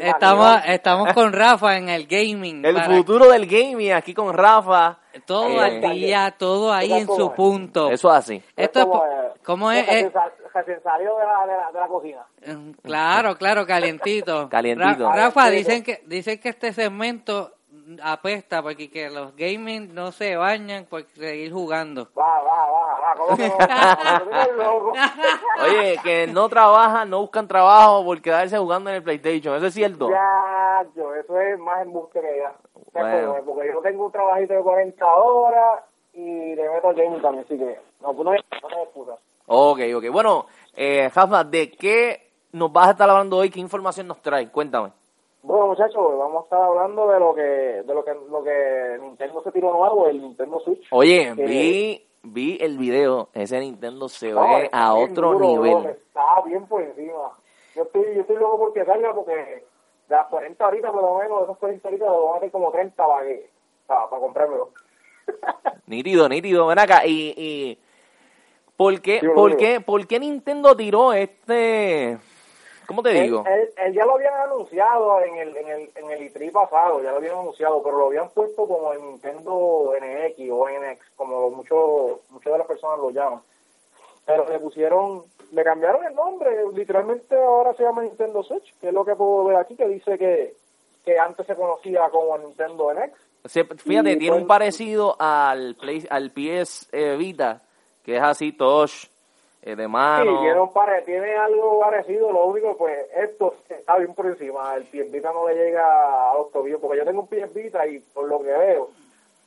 Estamos, estamos con Rafa en el gaming. El para- futuro del gaming aquí con Rafa. Todo Eh, al día, todo ahí en su punto. Eso es así. Esto es, como, po- eh, ¿cómo es? Eh, Recién salió de la, de, la, de la cocina. Mm, Claro, claro, calientito. Calientito. Ra- Rafa, dicen que dicen que este segmento apesta porque que los gaming no se bañan por seguir jugando. Va, va, va, va. Oye, que no trabajan, no buscan trabajo por quedarse jugando en el PlayStation. ¿Eso es cierto? Ya, yo, eso es más embuste que ya. Bueno. Porque yo tengo un trabajito de 40 horas y le meto gaming también, así que no, pues no hay, no hay excusa. Ok, ok. Bueno, eh, Rafa, ¿de qué nos vas a estar hablando hoy? ¿Qué información nos trae? Cuéntame. Bueno, muchachos, vamos a estar hablando de lo que de lo que lo que Nintendo se tiró nuevo, el Nintendo Switch. Oye, Que- vi, vi el video, ese Nintendo se No, ve a otro duro, bro, nivel. Está bien por encima. Yo estoy, yo estoy loco porque salga porque de las 40 horitas por lo menos, de esas 40 horitas, lo van a hacer como 30 para, que, para, para comprármelo. Nítido, nítido, ven acá. Y, y ¿por, qué, Sí, por, boludo. qué, ¿por qué Nintendo tiró este... ¿Cómo te digo? Él, él- él ya lo habían anunciado en el, en el, en el E3 pasado, ya lo habían anunciado, pero lo habían puesto como en Nintendo NX o NX, como muchos muchas de las personas lo llaman. Pero le pusieron, le cambiaron el nombre, literalmente ahora se llama Nintendo Switch, que es lo que puedo ver aquí, que dice que, que antes se conocía como Nintendo NX. Fíjate, Y tiene un pues- parecido al, Play, al PS eh, Vita, que es así, touch, eh, de mano. Sí, tiene, un pare- tiene algo parecido, lo único, pues esto está bien por encima. El PS Vita no le llega a los tobillos, porque yo tengo un PS Vita y por lo que veo,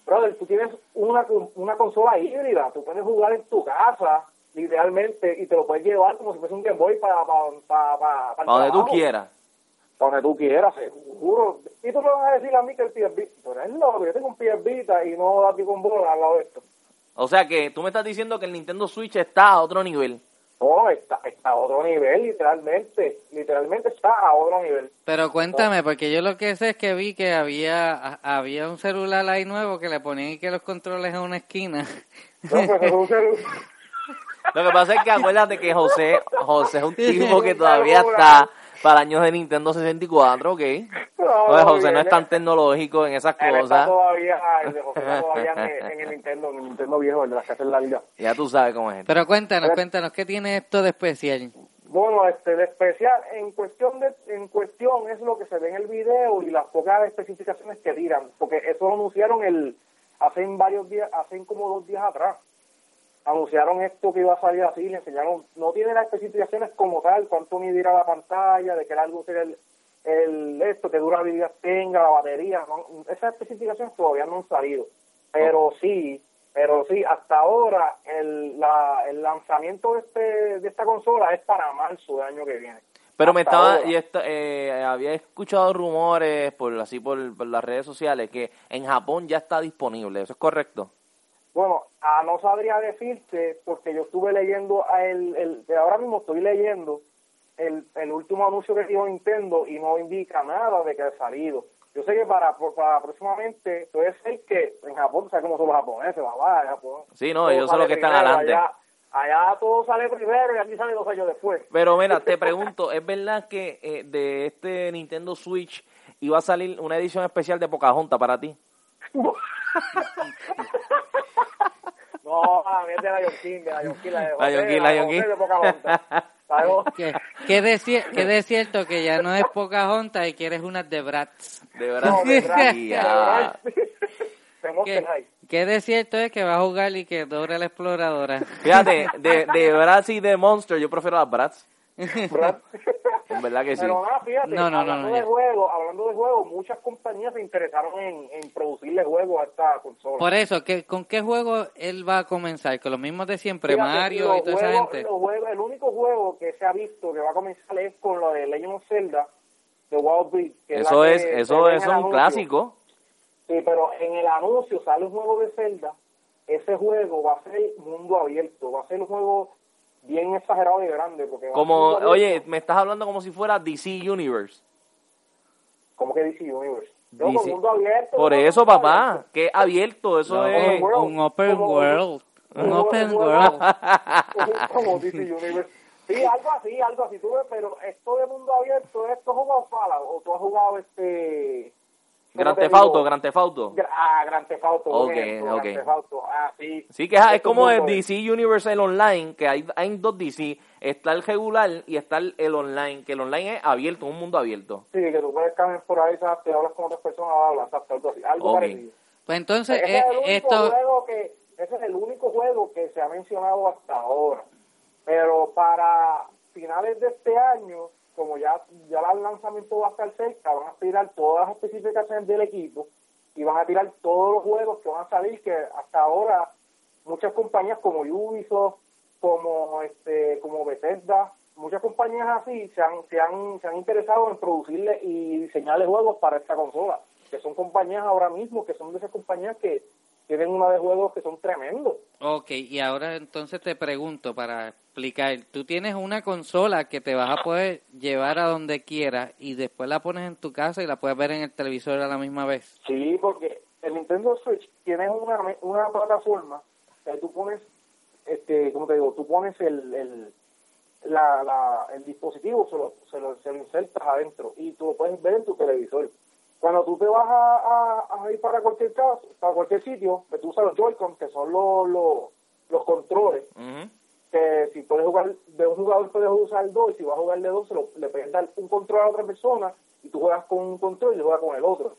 brother, tú tienes una, una consola híbrida, tú puedes jugar en tu casa, literalmente, y te lo puedes llevar como si fuese un Game Boy para para para para, Para donde tú quieras. Para donde tú quieras, seguro. Y tú me vas a decir a mí que el PS Vita, pero es loco, yo tengo un PS Vita y no da con bola al lado de esto. O sea que tú me estás diciendo que el Nintendo Switch está a otro nivel. No, está, está a otro nivel, literalmente. Literalmente está a otro nivel. Pero cuéntame, porque yo lo que sé es que vi que había había un celular ahí nuevo que le ponían y que los controles en una esquina. No, pues es un celu- Lo que pasa es que acuérdate que José, José es un tipo que todavía está para años de Nintendo 64, ¿ok? Oye, José no es tan tecnológico en esas Él está cosas. todavía, el de José está todavía en, en el Nintendo, en el Nintendo viejo, el de las casas largas. Ya tú sabes cómo es. Pero cuéntanos, cuéntanos, ¿qué tiene esto de especial? Bueno, este, de especial, en cuestión de, en cuestión es lo que se ve en el video y las pocas especificaciones que tiran, porque eso lo anunciaron el, hace varios días, hace como dos días atrás. Anunciaron esto que iba a salir así, le enseñaron, no tiene las especificaciones como tal, cuánto medirá la pantalla, de qué largo será el, el esto, qué durabilidad tenga, la batería, no, esas especificaciones todavía no han salido, pero sí, pero sí, hasta ahora el, la, el lanzamiento de, este, de esta consola es para marzo del año que viene. Pero me estaba, y esto, eh, había escuchado rumores por así por, por las redes sociales que en Japón ya está disponible. ¿Eso es correcto? Bueno, ah, no sabría decirte porque yo estuve leyendo, a el, el, de ahora mismo estoy leyendo el, el último anuncio que dio Nintendo y no indica nada de que ha salido. Yo sé que para, para próximamente puede ser que en Japón, ¿sabes cómo son los japoneses? Papá, en Japón. Sí, no, ellos son los que están primero, adelante. Allá, allá todo sale primero y aquí sale dos años después. Pero mira, te pregunto, ¿es verdad que eh, de este Nintendo Switch iba a salir una edición especial de Pocahontas para ti? No, a mí es de Lion King, de Lion King, la de José, Lion King, la de Lion José King. de Pocahontas. ¿Qué, que ya no es Pocahontas y quieres unas de Bratz? De verdad. No, de verdad, Y de ya. verdad. De ¿Qué, qué de cierto es que va a jugar y que Dora la exploradora? Fíjate, de, de Bratz y de Monster, yo prefiero las Bratz. ¿Verdad? En verdad que sí. Pero nada, fíjate, No, no, no, hablando no, de ya. juegos, hablando de juegos, muchas compañías se interesaron en, en producirle juegos a esta consola. Por eso, ¿qué, ¿con qué juego él va a comenzar? ¿Con los mismos de siempre? Fíjate, Mario y toda esa gente. juegos- el único juego que se ha visto que va a comenzar es con lo de Legend of Zelda, de Wild Beat. Eso es, eso es un anuncio. clásico. Sí, pero en el anuncio sale un juego de Zelda. Ese juego va a ser mundo abierto, va a ser un juego bien exagerado y grande. Porque va a ser Como, oye, me estás hablando como si fuera DC Universe. ¿Cómo que DC Universe? No, DC con mundo abierto. Por no, eso, papá, abierto. que abierto, eso No, es... world. un open Como- world. Un open world. como- como DC Universe. Sí, algo así, algo así. Tú ves, pero esto de mundo abierto, esto has jugado Fallout o tú has jugado este... ¿cómo Gran te Theft Auto, digo? Gran Theft Auto. Gra- Ah, Gran Theft Auto. un Ok, ejemplo, ok. Gran Theft Auto. Ah, sí. Sí, que es, como el DC Universal Online, que hay, hay dos DC. Está el regular y está el, el online, que el online es abierto, un mundo abierto. Sí, que tú puedes caminar por ahí, ¿sabes? te hablas con otras personas, hablas, algo así, algo Ok. parecido. Pues entonces, Ese eh, es el único esto... juego que, ese es el único juego que se ha mencionado hasta ahora. Pero para finales de este año, como ya, ya el lanzamiento va a estar cerca, van a tirar todas las especificaciones del equipo y van a tirar todos los juegos que van a salir, que hasta ahora muchas compañías como Ubisoft, como este, como Bethesda, muchas compañías así se han, se han, se han interesado en producirle y diseñarle juegos para esta consola, que son compañías ahora mismo, que son de esas compañías que tienen una de juegos que son tremendos. Ok, y ahora entonces te pregunto para explicar, tú tienes una consola que te vas a poder llevar a donde quieras y después la pones en tu casa y la puedes ver en el televisor a la misma vez. Sí, porque el Nintendo Switch tiene una, una plataforma que tú pones, este, como te digo, tú pones el, el, la, la, el dispositivo, se lo, se, lo, se lo insertas adentro y tú lo puedes ver en tu televisor. Cuando tú te vas a, a, ir para cualquier caso, para cualquier sitio, pues tú usas los Joy-Con, que son los, los, los controles, que si puedes jugar de un jugador puedes usar dos, y si vas a jugar de dos, se lo, le puedes dar un control a otra persona, y tú juegas con un control y juegas con el otro.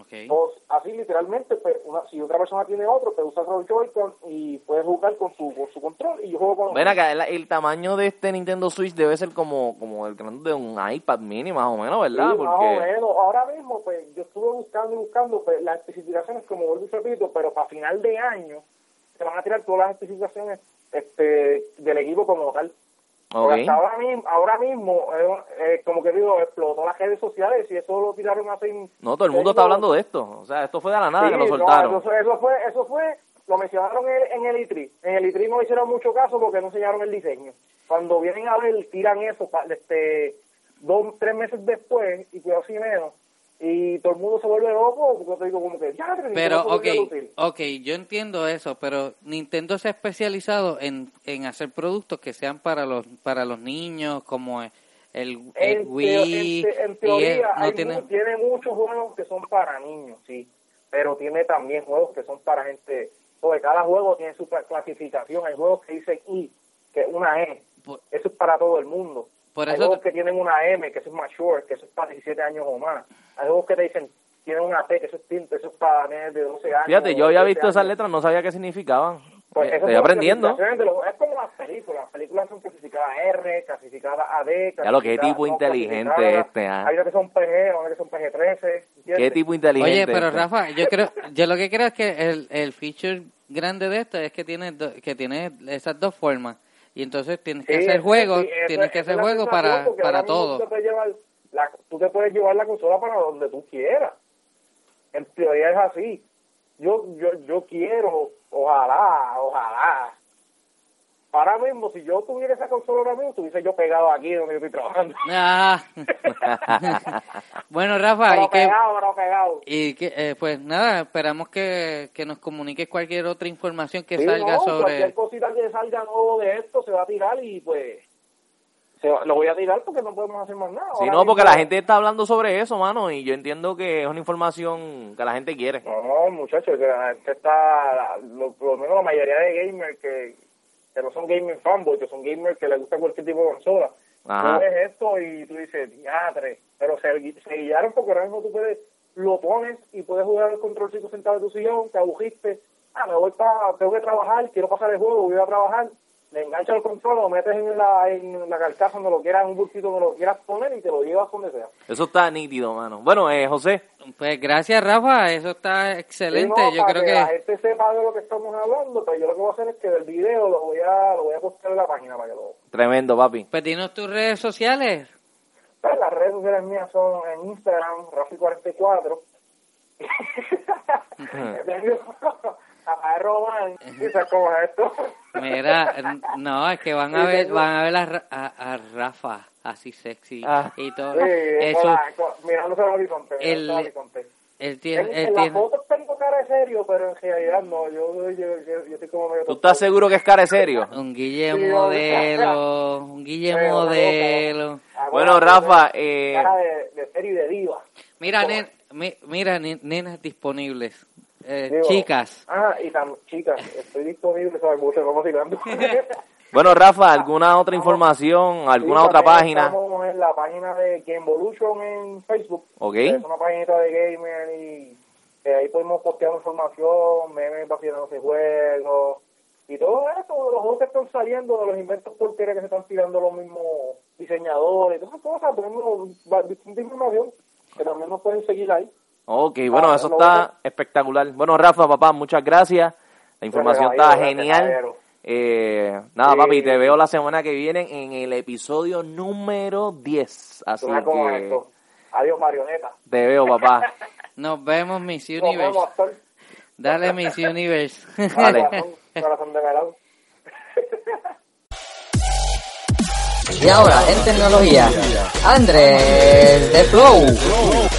Okay. O, así literalmente, pues, una, si otra persona tiene otro, los Joy-Con y puedes jugar con su, con su control y yo juego con Ven acá, el, el, tamaño de este Nintendo Switch debe ser como, como el grande de un iPad mini más o menos, ¿verdad? Sí, Porque... más o menos. Ahora mismo, pues yo estuve buscando y buscando pues, las especificaciones, como vuelvo y repito, pero para final de año se van a tirar todas las especificaciones este, del equipo como tal. Okay. Hasta ahora mismo, ahora mismo eh, eh, como que digo, explotó las redes sociales y eso lo tiraron hace... No, todo el mundo está hablando de esto. O sea, esto fue de la nada sí, que lo soltaron. No, eso, eso, fue, eso fue, lo mencionaron en, en el ITRI. En el ITRI no hicieron mucho caso porque no enseñaron el diseño. Cuando vienen a ver, tiran eso este dos, tres meses después y cuidado si menos y todo el mundo se vuelve loco porque te digo como que ya pero ok ok yo entiendo eso pero Nintendo se ha especializado en, en hacer productos que sean para los para los niños como el, el en Wii te, en, en teoría no hay tiene... tiene muchos juegos que son para niños sí pero tiene también juegos que son para gente porque cada juego tiene su clasificación hay juegos que dicen I que es una E eso es para todo el mundo por hay eso juegos que tienen una M que eso es mature que eso es para 17 años o más hay juegos que te dicen, tienen una T, que eso es tinto, eso es para de 12 años. Fíjate, yo había visto esas letras, no sabía qué significaban. Pues Estoy aprendiendo. Los, es como las películas. Las películas son clasificadas R, clasificadas AD. Ya lo que tipo inteligente este. ¿ah? Hay unas que son PG, otras que son PG-13. ¿Qué tipo inteligente? Oye, pero este? Rafa, yo creo, yo lo que creo es que el, el feature grande de esto es que tiene, do, que tiene esas dos formas. Y entonces tienes que sí, hacer juegos, sí, tienes que hacer juegos para, para todo. Tú te, llevar la, tú te puedes llevar la consola para donde tú quieras. En teoría es así. Yo, yo, yo quiero, ojalá, ojalá. Ahora mismo, si yo tuviera esa consola ahora mismo, estuviese yo pegado aquí donde yo estoy trabajando. Ah. bueno, Rafa, pero y que, pegado, pero pegado. Y que, eh, pues nada, esperamos que, que nos comuniques cualquier otra información que sí, salga no, sobre... Cualquier cosita que salga nuevo de esto se va a tirar y pues... Se va, lo voy a tirar porque no podemos hacer más nada. Sí, Ahora no, porque mismo- la gente está hablando sobre eso, mano, y yo entiendo que es una información que la gente quiere. No, no, muchachos, que la gente está, lo, por lo menos la mayoría de gamers que, que no son gaming fanboys, que son gamers que les gusta cualquier tipo de consola. Ajá. Tú ves esto y tú dices, diadre, pero se, se guiaron porque ahora mismo tú puedes, lo pones y puedes jugar el controlcito sentado en tu sillón, te agujiste, ah, me voy para, tengo que trabajar, quiero pasar el juego, voy a trabajar, le enganchas el control, lo metes en la, en la carcasa donde lo quieras, en un bultito donde lo quieras poner y te lo llevas donde sea. Eso está nítido, mano. Bueno, eh, José, Pues gracias, Rafa, eso está excelente. Sí, no, Yo para creo la que... gente sepa de lo que estamos hablando, pero yo lo que voy a hacer es que el video lo voy a, lo voy a postear en la página para que lo tremendo, papi. Pues dinos tus redes sociales. Pues las redes sociales mías son en Instagram, Rafi44. a Román, ¿y sabes cómo es esto? Mira, no, es que van a ver, van a ver a, a, a Rafa así sexy Ah. y todo. Sí, Eso, la- con- mirándose al horizonte, El- horizonte. él tiene, En, él en la tiene, foto tengo cara de serio, pero en realidad no, yo, yo, yo, yo estoy como medio... ¿Tú estás seguro que es cara de serio? un Guille Sí, no, modelo, un Guille Pero, modelo. Bueno, Rafa, eh, Cara de, de serio y de diva. Mira, nen- mi- mira, nen- nenas disponibles, eh, Digo, chicas. Ah, y tam, chicas, estoy disponible, ¿sabes? Mucho, vamos tirando. Bueno, Rafa, ¿alguna otra información? ¿Alguna Sí, otra página? Estamos en la página de Gamevolution en Facebook. Ok. Es una página de gamer y eh, ahí podemos postear información, memes vacilándose juegos y todo eso, de los juegos que están saliendo, de los inventos porquería que se están tirando los mismos diseñadores, todas esas cosas, ponemos va- distinta información que también nos pueden seguir ahí. Ok, bueno, Ah, eso lo está bueno. espectacular. Bueno, Rafa, papá, muchas gracias. La información está genial. Eh, nada, papi, te veo la semana que viene en el episodio número 10. Así que esto. Adiós, marioneta. te veo, papá. Nos vemos, Miss Nos Universe. vemos. Dale, Miss Universe. Vale. Corazón, corazón de melón. Y ahora, en tecnología, Andrés de Flow.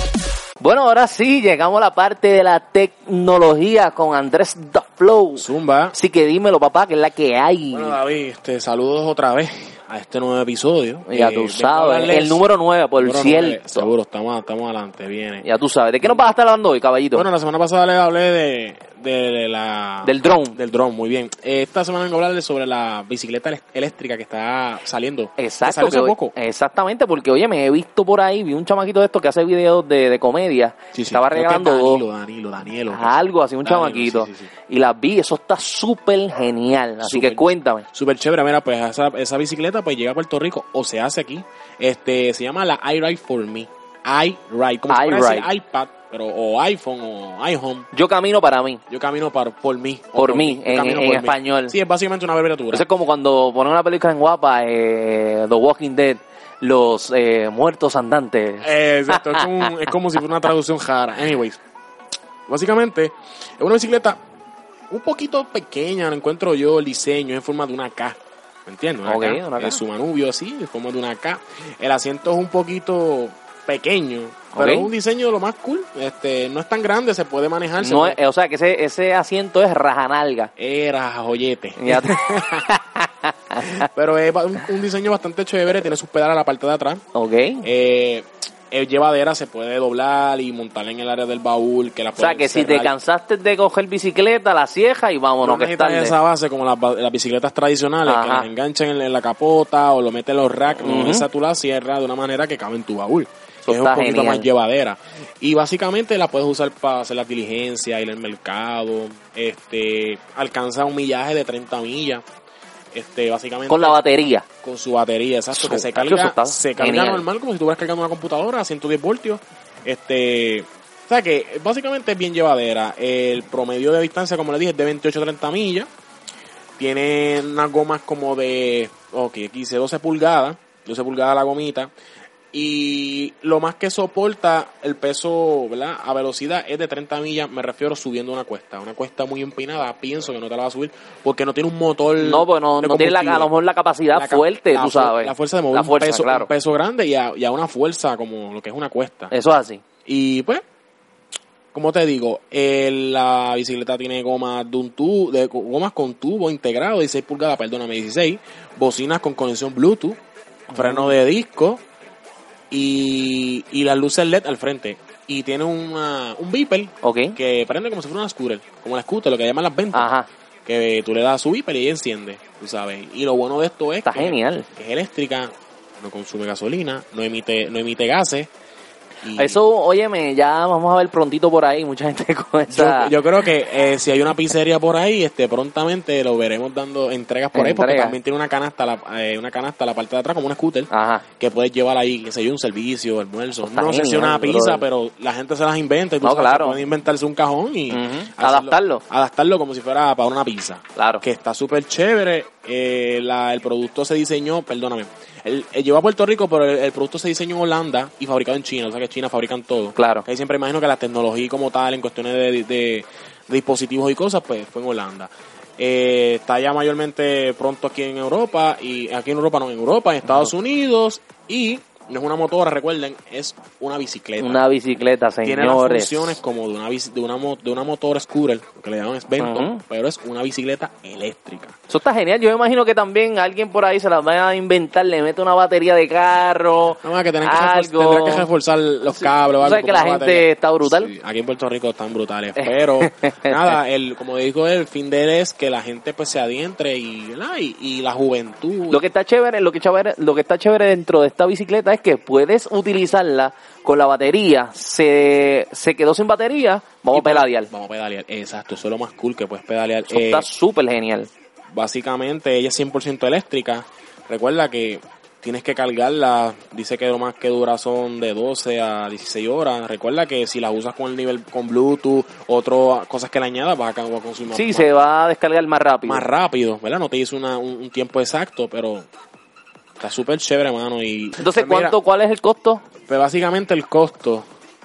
Bueno, ahora sí, llegamos a la parte de la tecnología con Andrés The Flow. Zumba. Así que dímelo, papá, que es la que hay. Bueno, David, este, saludos otra vez a este nuevo episodio. ya Eh, tú sabes, el número 9, por Número cierto. nueve, Seguro, estamos, estamos adelante, viene. Ya tú sabes. ¿De qué nos vas a estar hablando hoy, caballito? Bueno, la semana pasada les hablé de, de la... Del drone. Del drone, muy bien. Esta semana vengo a hablarles sobre la bicicleta eléctrica que está saliendo. Que Exacto, salió hace poco. exactamente, porque oye, me he visto por ahí, vi un chamaquito de estos que hace videos de, de comedia, Sí, sí, estaba regalando Danilo, Danilo, algo así, un Danilo, chamaquito, sí, y las vi, eso está súper genial, así que cuéntame. Súper chévere, mira, pues esa, esa bicicleta pues llega a Puerto Rico o se hace aquí. Este, se llama la iRide for Me. iRide, como si fuera iRide. decir iPad, pero o iPhone o iHome. Yo camino para mí, Yo camino para, por mí. Por mí, en- en mí. español. Sí, es básicamente una abreviatura. eso es como cuando ponen una película en guapa, eh, The Walking Dead, los eh, muertos andantes. Eh, exacto, es como, es como si fuera una traducción rara. Anyways, básicamente es una bicicleta un poquito pequeña, lo encuentro yo, el diseño es en forma de una K. ¿Me entiendes? Una Ok, K. una K. Es su manubrio así, en forma de una K. El asiento es un poquito pequeño, pero es un diseño de lo más cool. Este, no es tan grande, se puede manejar. No puede- o sea, que ese, ese asiento es rajanalga. Era joyete. Te- Pero es un, un diseño bastante chévere, tiene sus pedales a la parte de atrás. ok. Eh, es llevadera, se puede doblar y montar en el área del baúl. Que la O sea, que si te cansaste de coger bicicleta, la cieja y vámonos, no que es necesitas tarde. esa base como las, bicicletas tradicionales que las enganchan en, en la capota o lo metes en los racks. No, esa tú la cierras de una manera que cabe en tu baúl. Eso es un poquito genial. más llevadera. Y básicamente la puedes usar para hacer las diligencias, ir al mercado, este, alcanza un millaje de 30 millas. Este, básicamente Con la batería. con su batería, exacto, que se carga, se carga genial. normal como si estuvieras cargando una computadora a 110 voltios. Este, o sea que básicamente es bien llevadera. El promedio de distancia, como le dije, es de 28 a 30 millas. Tiene unas gomas como de, ok, aquí dice 12 pulgadas, 12 pulgadas la gomita. Y lo más que soporta el peso, ¿verdad? A velocidad es de 30 millas, me refiero subiendo una cuesta. Una cuesta muy empinada, pienso que no te la va a subir porque no tiene un motor. No, pues no, no tiene la, a lo mejor la capacidad La fuerte, la tú sabes. La fuerza de mover La un, peso, claro. un peso grande y a, y a una fuerza como lo que es una cuesta. Eso es así. Y pues, como te digo, el- la bicicleta tiene gomas de un tubo, de gomas con tubo integrado, 16 pulgadas, perdóname, 16, bocinas con conexión Bluetooth, freno de disco y, y las luces LED al frente. Y tiene una, un beeper Ok. que prende como si fuera una scooter, como la scooter, lo que llaman las ventas Ajá. que tú le das su beeper y ella enciende, tú sabes. Y lo bueno de esto es Está que, genial. que es eléctrica, no consume gasolina, no emite, no emite gases. Y Eso, óyeme, ya vamos a ver prontito por ahí, mucha gente con esa... yo, yo creo que eh, si hay una pizzería por ahí, este prontamente lo veremos dando entregas por ahí, porque también tiene una canasta, la, eh, una canasta a la parte de atrás, como una scooter, Ajá. que puedes llevar ahí, que sé yo, un servicio, almuerzo. No sé si una pizza, pero la gente se las inventa y tú No, sabes, claro. pueden inventarse un cajón y hacerlo- Adaptarlo. Adaptarlo como si fuera para una pizza Claro. que está súper chévere. Eh, la- el producto se diseñó, perdóname, el, el llegó a Puerto Rico, pero el, el producto se diseñó en Holanda y fabricado en China. O sea que China fabrican todo. Claro. Que ahí siempre imagino que la tecnología como tal, en cuestiones de, de- de dispositivos y cosas, pues fue en Holanda. Eh, está ya mayormente pronto aquí en Europa, y aquí en Europa no, en Europa, en Estados Unidos, y no es una motora, recuerden, es una bicicleta. Una bicicleta, Tiene las señores. funciones como de una, de una, de una motor scooter, que le llaman Svento, Ujú. pero es una bicicleta eléctrica. Eso está genial. Yo me imagino que también alguien por ahí se las va a inventar, le mete una batería de carro, No, más que que, refor- algo. tendrán que reforzar los Sí. cables. o sabes que la gente batería- está brutal. Sí, aquí en Puerto Rico están brutales. Pero, nada, el, como dijo él, el fin de él es que la gente pues se adientre y, y, y la juventud. Lo que está chévere, lo que chévere, lo que está chévere dentro de esta bicicleta es que puedes utilizarla con la batería. Se, se quedó sin batería, vamos a pedalear. Vamos a pedalear, exacto, eso es lo más cool que puedes pedalear. Eso Eh, está súper genial. básicamente ella es 100% eléctrica. Recuerda que tienes que cargarla. Dice que lo más que dura son de 12 a 16 horas. Recuerda que si la usas con el nivel con Bluetooth, otras cosas que le añadas, vas a, consumir Sí, más, se va a descargar más rápido. más rápido, ¿verdad? No te dice una- un, un tiempo exacto, pero está súper chévere, mano. Y, Entonces, pues mira, ¿cuánto, ¿cuál es el costo? Pues básicamente el costo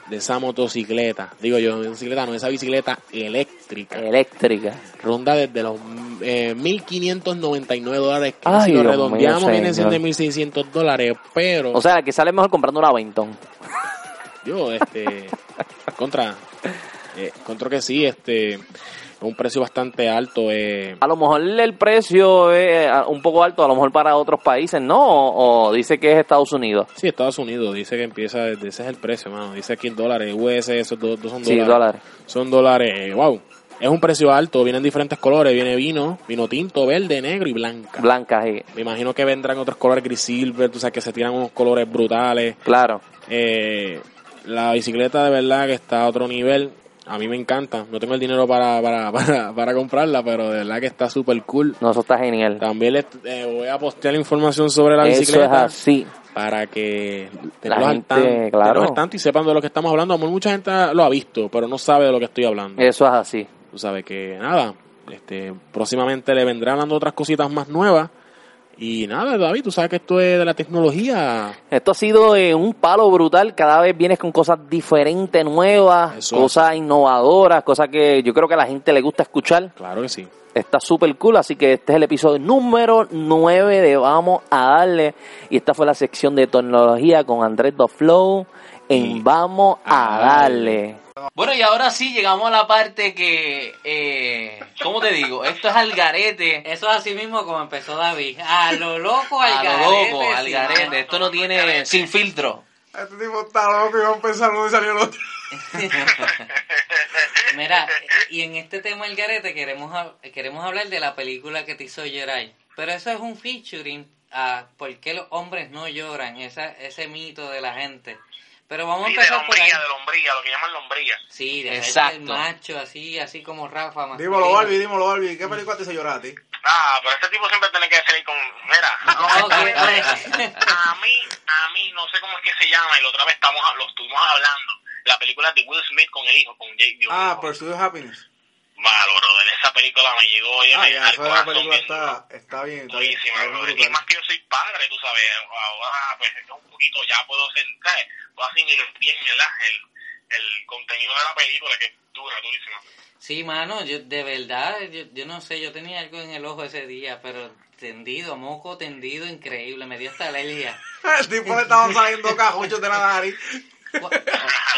de esa motocicleta, digo yo, bicicleta no, esa bicicleta eléctrica, Eléctrica. ronda desde los eh, 1.599 dólares, que Ay, si lo redondeamos viene siendo de señor. 1.600 dólares, pero O sea, que sale mejor comprando una Benton. yo, este, contra, eh, contra que sí, este, es un precio bastante alto, eh, A lo mejor el precio es ah, un poco alto, a lo mejor para otros países, ¿no? O, o dice que es Estados Unidos. sí, Estados Unidos dice que empieza, desde ese es el precio, mano, dice aquí en dólares, US, esos dos, dos son Sí, dólares. dólares. Son dólares, eh, wow. Es un precio alto, vienen diferentes colores, viene vino, vino tinto, verde, negro y blanca. Blancas, sí. Me imagino que vendrán otros colores gris silver, tú sabes que se tiran unos colores brutales. Claro. Eh, la bicicleta de verdad que está a otro nivel. A mí me encanta. No tengo el dinero para, para, para, para comprarla, pero de verdad que está súper cool. No, eso está genial. También les eh, voy a postear información sobre la Eso es bicicleta así. para que La al gente, tan- claro. al tanto y sepan de lo que estamos hablando. A lo mejor mucha gente lo ha visto, pero no sabe de lo que estoy hablando. Eso es así. Tú sabes que nada, este, próximamente le vendrán dando otras cositas más nuevas. Y nada, David, tú sabes que esto es de la tecnología. Esto ha sido eh, un palo brutal. Cada vez vienes con cosas diferentes, nuevas, Eso cosas innovadoras, cosas que yo creo que a la gente le gusta escuchar. Claro que sí. Está súper cool, así que este es el episodio número 9 de Vamos a darle. Y esta fue la sección de tecnología con Andrés Do Flow en Y Vamos a a darle. Bueno, y ahora sí llegamos a la parte que, eh, ¿cómo te digo? Esto es al garete. Eso es así mismo como empezó David. A lo loco, al A lo garete. loco, al sí, garete. Esto no tiene sin filtro. Este tipo está loco y va a empezar uno y salió el otro. Mira, y en este tema el garete queremos, queremos hablar de la película que te hizo llorar. Pero eso es un featuring a por qué los hombres no lloran, esa, ese mito de la gente. Pero vamos a Sí, de empezar por ahí. lombría, de lombría, lo que llaman lombría. Sí, de Exacto. el macho, así, así como Rafa. Dímelo, masculino. Barbie, dímelo, Barbie. ¿Qué película te hizo llorar a ti? Ah, pero este tipo siempre tiene que salir con... Mira, No, a mí, a mí, no sé cómo es que se llama, y la otra vez estamos, lo estuvimos hablando, la película de Will Smith con el hijo, con Jake. Ah, Pursuit of Happiness. Malo, brother, esa película me llegó oye, Ah, ya, al esa la película bien está, está bien, está bien. Está. Y más que yo soy padre, tú sabes, ahora pues es un poquito ya puedo ¿sabes? Puedo asimilar bien el, el contenido de la película que es dura, durísima. Sí, mano, yo de verdad, yo, yo no sé, yo tenía algo en el ojo ese día, pero tendido, moco tendido, increíble, me dio hasta alergia. El tipo le estaban saliendo cajuchos de la nariz.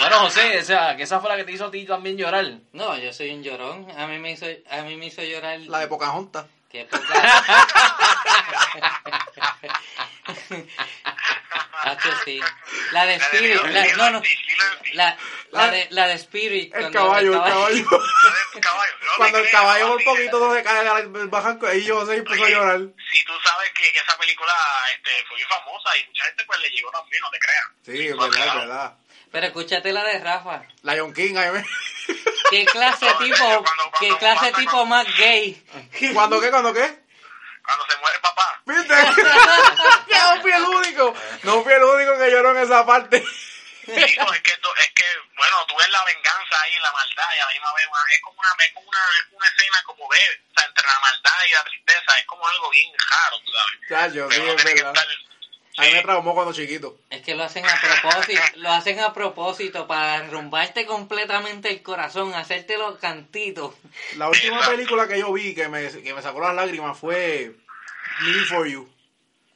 Bueno, José, o sea, que esa fue la que te hizo a ti también llorar. No, yo soy un llorón, a mí me hizo, a mí me hizo llorar. La de Pocahontas. Qué poca. Hacho, sí. La de Spirit, la, no, no, la, la de, la de Spirit. El caballo, el caballo. caballo. No Cuando el caballo por papi, poquito no se cae del barranco, ahí yo se empezó a llorar. Si tú sabes que, que esa película este, fue muy famosa y mucha gente pues le llegó también, no te creas. Sí, es verdad, es verdad. Pero escúchate la de Rafa. Lion King, ahí me... ¿Qué clase No, tipo, cuando- cuando qué clase tipo más gay? ¿Cuándo qué? ¿Cuándo qué? Cuando se muere papá. ¿Viste? no fui el único. No fui el único que lloró en esa parte. No, es que, tú- es que, bueno, tú ves la venganza ahí, la maldad, y a la misma vez es como una, es como una, es una escena como ver, o sea, entre la maldad y la tristeza, es como algo bien raro, tú sabes. Chacho, sí, Pero no es tiene que verdad. estar... A mí me Sí, traumó cuando chiquito. Es que lo hacen a propósito, lo hacen a propósito para derrumbarte completamente el corazón, hacerte los cantitos. La última película que yo vi que me, que me sacó las lágrimas fue Me Before You.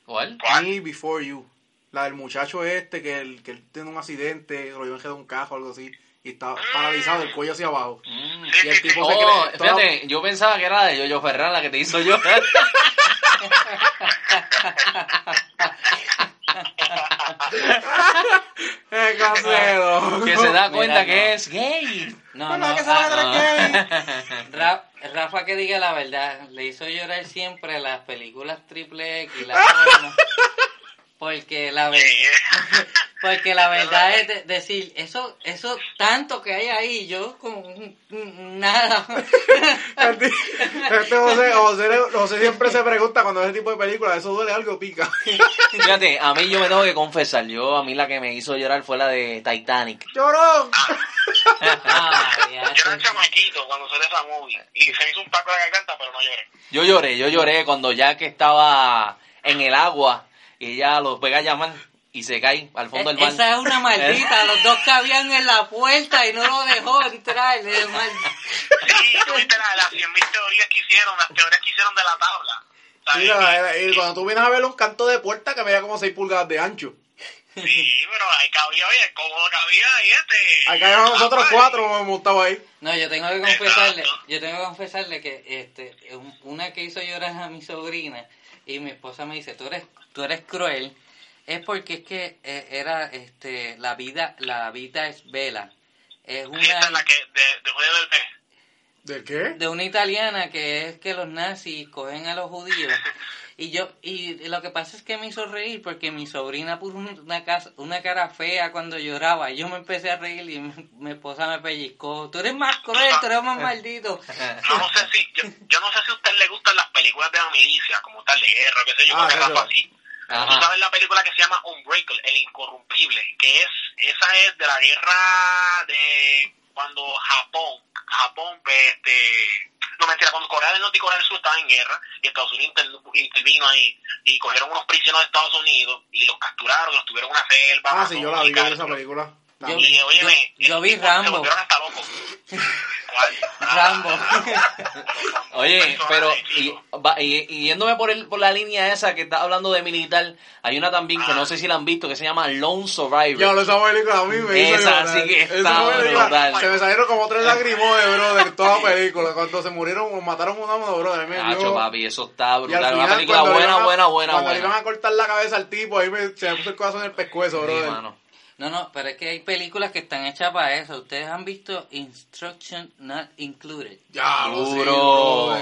¿Cuál? Me Before You. La del muchacho este que él, que él tiene un accidente, lo llevan de un cajo o algo así. Y está paralizado, el cuello hacia abajo. Mm. Y el tipo se Oh, cree. toda- fíjate, yo pensaba que era de Yoyo Ferran la que te hizo llorar. ¡Eh, casero! que se da Mira, cuenta no. que es gay. No, no, que se va a ah, gay. Ra- Rafa que diga la verdad, le hizo llorar siempre las películas triple X, las porno. Porque la verdad, Porque la verdad es de- decir, eso eso tanto que hay ahí, yo como nada. Este José, José, José siempre se pregunta cuando ve ese tipo de películas, ¿eso duele algo pica? Fíjate, a mí yo me tengo que confesar, yo a mí la que me hizo llorar fue la de Titanic. ¡Llorón! Ay, ya, Yo era chamaquito cuando salió esa movie y se me hizo un taco en la garganta, pero no lloré. Yo lloré, yo lloré cuando Jack estaba en el agua y ella los pega a llamar y se cae al fondo del E- mar. Esa es una maldita, los dos cabían en la puerta y no lo dejó entrar. le- mal- Sí, tú viste la- las 100.000 teorías que hicieron, las teorías que hicieron de la tabla. era- y cuando tú vienes a ver un canto de puerta que medía como 6 pulgadas de ancho. Sí, pero ahí cabía, oye, cómodo cabía ahí este. Acá habíamos nosotros Ah, cuatro hemos montado ahí. No, yo tengo que confesarle, Exacto. yo tengo que confesarle que este un- una que hizo llorar a mi sobrina y mi esposa me dice, "Tú eres tú eres cruel." Es porque es que eh, era este la vida la vida es vela. Es Esta es la una que de, de Julio del. ¿De qué? de una italiana que es que los nazis cogen a los judíos y yo y lo que pasa es que me hizo reír porque mi sobrina puso una casa, una cara fea cuando lloraba y yo me empecé a reír y mi, mi esposa me pellizcó tú eres más cruel tú eres más maldito Yo no sé si, yo, yo no sé si a usted le gustan las películas de la milicia, como tal de guerra, qué sé yo, Ah, porque eso. Rafa así. Ajá. Tú sabes la película que se llama Unbreakable, El Incorrumpible, que es, esa es de la guerra de cuando Japón, Japón, pues, este, no mentira, cuando Corea del Norte y Corea del Sur estaban en guerra, y Estados Unidos inter- intervino ahí, y cogieron unos prisioneros de Estados Unidos, y los capturaron, los tuvieron en una selva. Ah, sí, yo la vi, vi esa película. Yo-. Y, óyeme, yo- yo vi se Rambo. volvieron hasta locos. ¿Cuál? Rambo Oye, pero y, va- y- y yéndome por el, por la línea esa que está hablando de militar, hay una también que no sé si la han visto que se llama Lone Survivor. Ya, esa película a mí me hizo Esa sí que está película, brutal. Se me salieron como tres lagrimones, bro, de toda la película. Cuando se murieron o mataron a una uno, bro. a mí papi, eso está brutal. Una final, película cuando le buena, iban a- buena, buena, Cuando le buena. iban a cortar la cabeza al tipo, ahí me, se me puso el corazón en el pescuezo, bro. Sí, mano. No no pero es que hay películas que están hechas para eso ustedes han visto Instruction Not Included Ya, lo sé, Duro.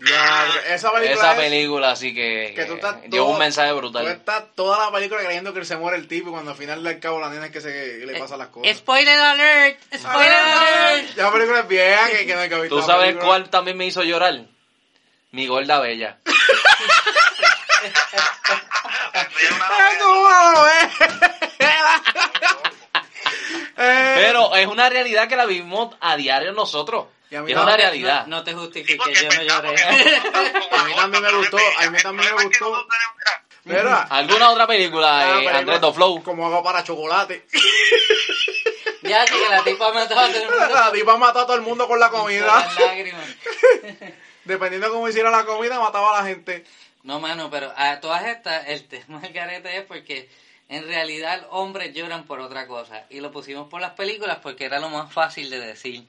Ya, esa película Esa es película sí que, que tú estás que lleva todo- un mensaje Tú brutal. estás toda la película creyendo que se muere el tipo y cuando al final del cabo la nena es que se le pasan las cosas. Spoiler alert Spoiler alert Ya la película es vieja que, que no hay que ¿Tú sabes película. cuál también me hizo llorar? Mi gorda bella. Era una ¡Ay, Eh, Pero es una realidad que la vivimos a diario nosotros. Y a mí Es no- una realidad. no, no te Sí, justifiques porque yo no lloré A mí también me gustó, a mí también me gustó. mira, ¿Alguna otra película, Ah, eh, película, Andrés Flow? Como hago para chocolate. ya que la tipa mató a todo el mundo La tipa mató a todo el mundo con la comida. Dependiendo de cómo hiciera la comida, mataba a la gente. No, mano, pero a todas estas, el tema del carete es porque en realidad hombres lloran por otra cosa. Y lo pusimos por las películas porque era lo más fácil de decir.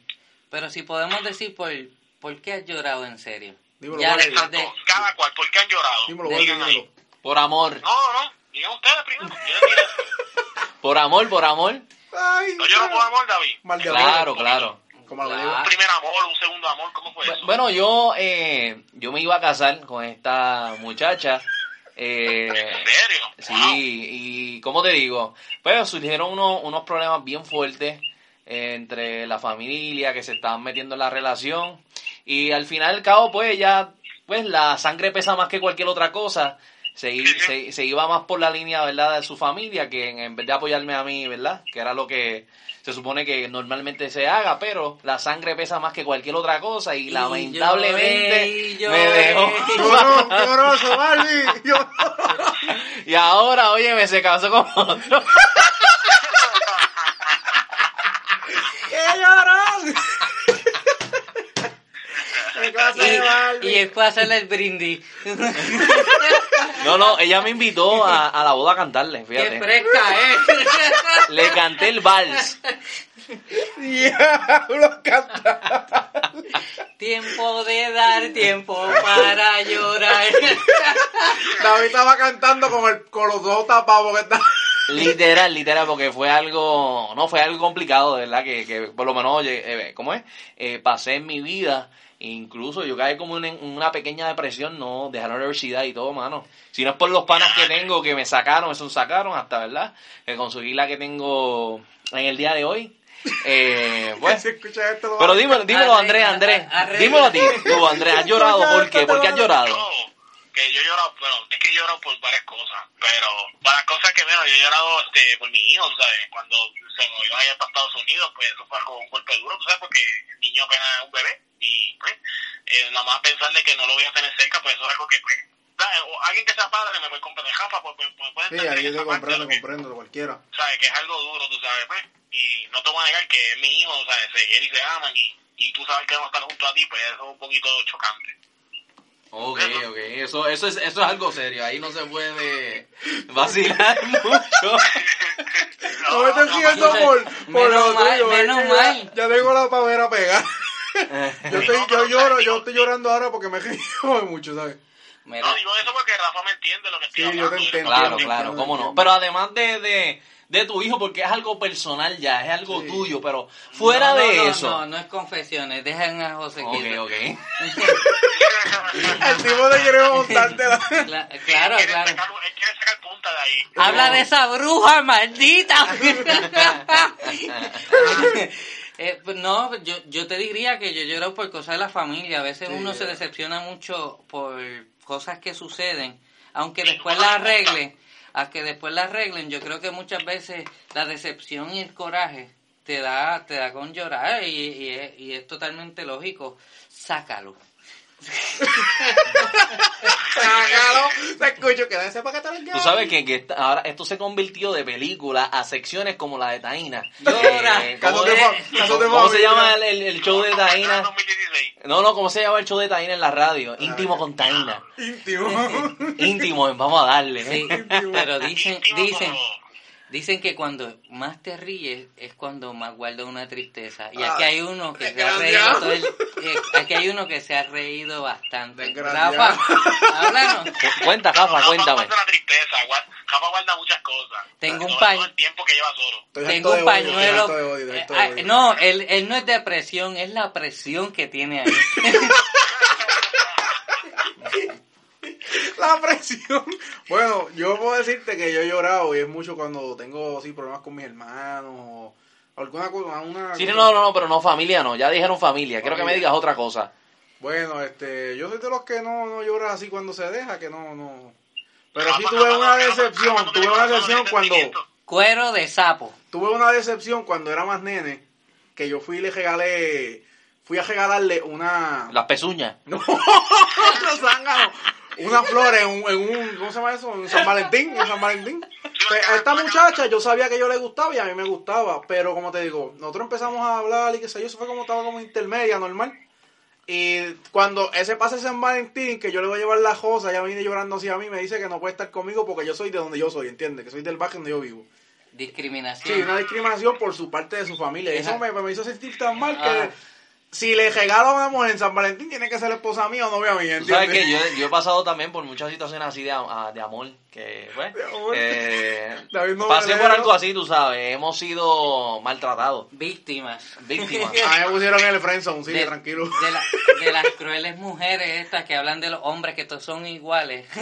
Pero si podemos decir por, por qué has llorado en serio. Dímelo, ya de, Exacto, cada cual, ¿por qué han llorado? Dímelo, Digan Jorge, ahí. dímelo. Por amor. No, no, digan ustedes primero. Yo. Por amor, por amor. Ay, No lloro por amor, David. Mal de Claro, claro. Como Claro. Un primer amor, un segundo amor, ¿cómo fue eso? Bueno, yo, eh, yo me iba a casar con esta muchacha. Eh, ¿En serio? Sí, Wow. y como te digo, pues surgieron unos, unos problemas bien fuertes entre la familia que se estaban metiendo en la relación y al final al cabo pues ya pues la sangre pesa más que cualquier otra cosa. Se, i- se, se iba más por la línea, ¿verdad?, de su familia que en, en vez de apoyarme a mí, ¿verdad?, que era lo que se supone que normalmente se haga, pero la sangre pesa más que cualquier otra cosa y, Y lamentablemente lloré, y me dejó. Lloró, lloroso, Barbie. Lloró. Y ahora, oye, me se casó con otro. ¡Qué llorón! ¡Qué clase de y, para hacerle el brindis. No, no, ella me invitó a, a la boda a cantarle, ¡Qué fíjate. fresca es! Le canté el vals. Diablo, canta. tiempo de dar, tiempo para llorar. David estaba cantando con, el, con los dos tapados porque está... Literal, literal, porque fue algo, no, fue algo complicado, de verdad, que, que por lo menos, oye, eh, ¿cómo es? Eh, pasé en mi vida Incluso yo caí como en una pequeña depresión, no, dejar la universidad y todo, mano. Si no es por los panas que tengo que me sacaron, eso me sacaron hasta, ¿verdad? Que conseguí la que tengo en el día de hoy. Eh, pues, pero dímelo, dímelo Andrés, Andrés. Dímelo a ti, tú, Andrés, ¿has llorado? ¿Por qué? ¿Por qué has llorado? que yo he llorado, bueno, es que he llorado por varias cosas, pero varias cosas que veo, yo he llorado este, por mi hijo, ¿sabes? Cuando se me iban a ir para Estados Unidos, pues eso fue algo, un golpe duro, ¿tú ¿sabes? Porque el niño apenas es un bebé y pues, eh, nada más pensar de que no lo voy a tener cerca, pues eso es algo que, pues. O alguien que sea padre me puede comprar de jafa, pues, pues, pues, puede Sí, comprendo, que- comprendo, cualquiera. ¿sabes? Que es algo duro, tú sabes, pues. Y no te voy a negar que es mi hijo, ¿sabes? Se quieren y se aman y, y tú sabes que vamos a estar junto a ti, pues eso es un poquito chocante. Ok, ok, eso, eso, es, eso es algo serio, ahí no se puede vacilar mucho. No me estoy siguiendo por, por Menos lo mal, tuyo, menos mal. Ya, ya tengo la pavera pegada. Yo, estoy, yo lloro, yo estoy llorando ahora porque me río mucho, ¿sabes? Mira, No, digo eso porque Rafa me entiende lo que estoy Sí, yo hablando. te entiendo. Claro, Entiendo, claro, cómo no. Pero además de, de, de tu hijo, porque es algo personal ya, es algo Sí. tuyo, pero fuera no, no, de no, eso. No, no es confesiones, dejan a José Ok, quieto. ok. El tipo te quiere montártela. Cla- claro, Él quiere claro. sacar- él quiere sacar punta de ahí. Habla de esa bruja maldita. Eh, pues no, yo, yo te diría que yo lloro por cosas de la familia. A veces Sí, uno se decepciona mucho por cosas que suceden, aunque después las arreglen, a que después las arreglen. Yo creo que muchas veces la decepción y el coraje te da, te da con llorar y, y es, y es totalmente lógico. Sácalo. Sácalo, te escucho, para que te Tú sabes que, que esta- ahora esto se convirtió de película a secciones como la de Taina. Llora. Eh, ¿Cómo, Casos de es? fa- casos de ¿Cómo se familia. llama el, el- el show de Taina? 2016. No, no, ¿cómo se llama el show de Taina en la radio? Íntimo con Taina. Íntimo. Íntimo, vamos a darle. Sí, pero dicen, dicen, dicen que cuando más te ríes es cuando más guardas una tristeza. Y aquí hay uno que se ha reído todo el, eh, aquí hay uno que se ha reído bastante. Rafa, háblanos. Cu- Cuenta, Rafa, Rafa cuéntame. guarda la tristeza, Rafa guarda muchas cosas. Tengo un Todo- pañ- todo el tiempo que lleva solo. Tengo un pañuelo. eh, ah, no, él, él no es depresión, es la presión que tiene ahí. La presión. Bueno, yo puedo decirte que yo he llorado y es mucho cuando tengo así problemas con mis hermanos o alguna cosa. Una Sí, no, no, no, pero no familia, no. Ya dijeron familia. Quiero que me digas otra cosa. Bueno, este, yo soy de los que no, no llora así cuando se deja, que no, no. Pero sí tuve una decepción, tuve una decepción cuando. Cuero de sapo. tuve una decepción cuando era más nene, que yo fui y le regalé, fui a regalarle una, Las pezuñas. no, no. Una flor en un, en un, ¿cómo se llama eso? En San Valentín, en San Valentín. Pues, a esta muchacha yo sabía que yo le gustaba y a mí me gustaba, pero como te digo, nosotros empezamos a hablar y qué sé yo, eso fue como estaba como intermedia, normal. Y cuando ese pase San Valentín, que yo le voy a llevar la cosa, ella viene llorando así a mí, me dice que no puede estar conmigo porque yo soy de donde yo soy, ¿entiendes? Que soy del barrio donde yo vivo. Sí, Discriminación. una discriminación por su parte de su familia. Y eso me, me hizo sentir tan mal que Ah. Si le regalo a una mujer en San Valentín, tiene que ser esposa mía o novia mía, Tú sabes ¿entiendes? que yo, yo he pasado también por muchas situaciones así de, a- de amor, que pues, De amor. eh, pasé por algo así, tú sabes, hemos sido maltratados, Víctimas. víctimas. A mí me pusieron en el friendzone, sí, de, tranquilo. de la- de las crueles mujeres estas que hablan de los hombres que todos son iguales.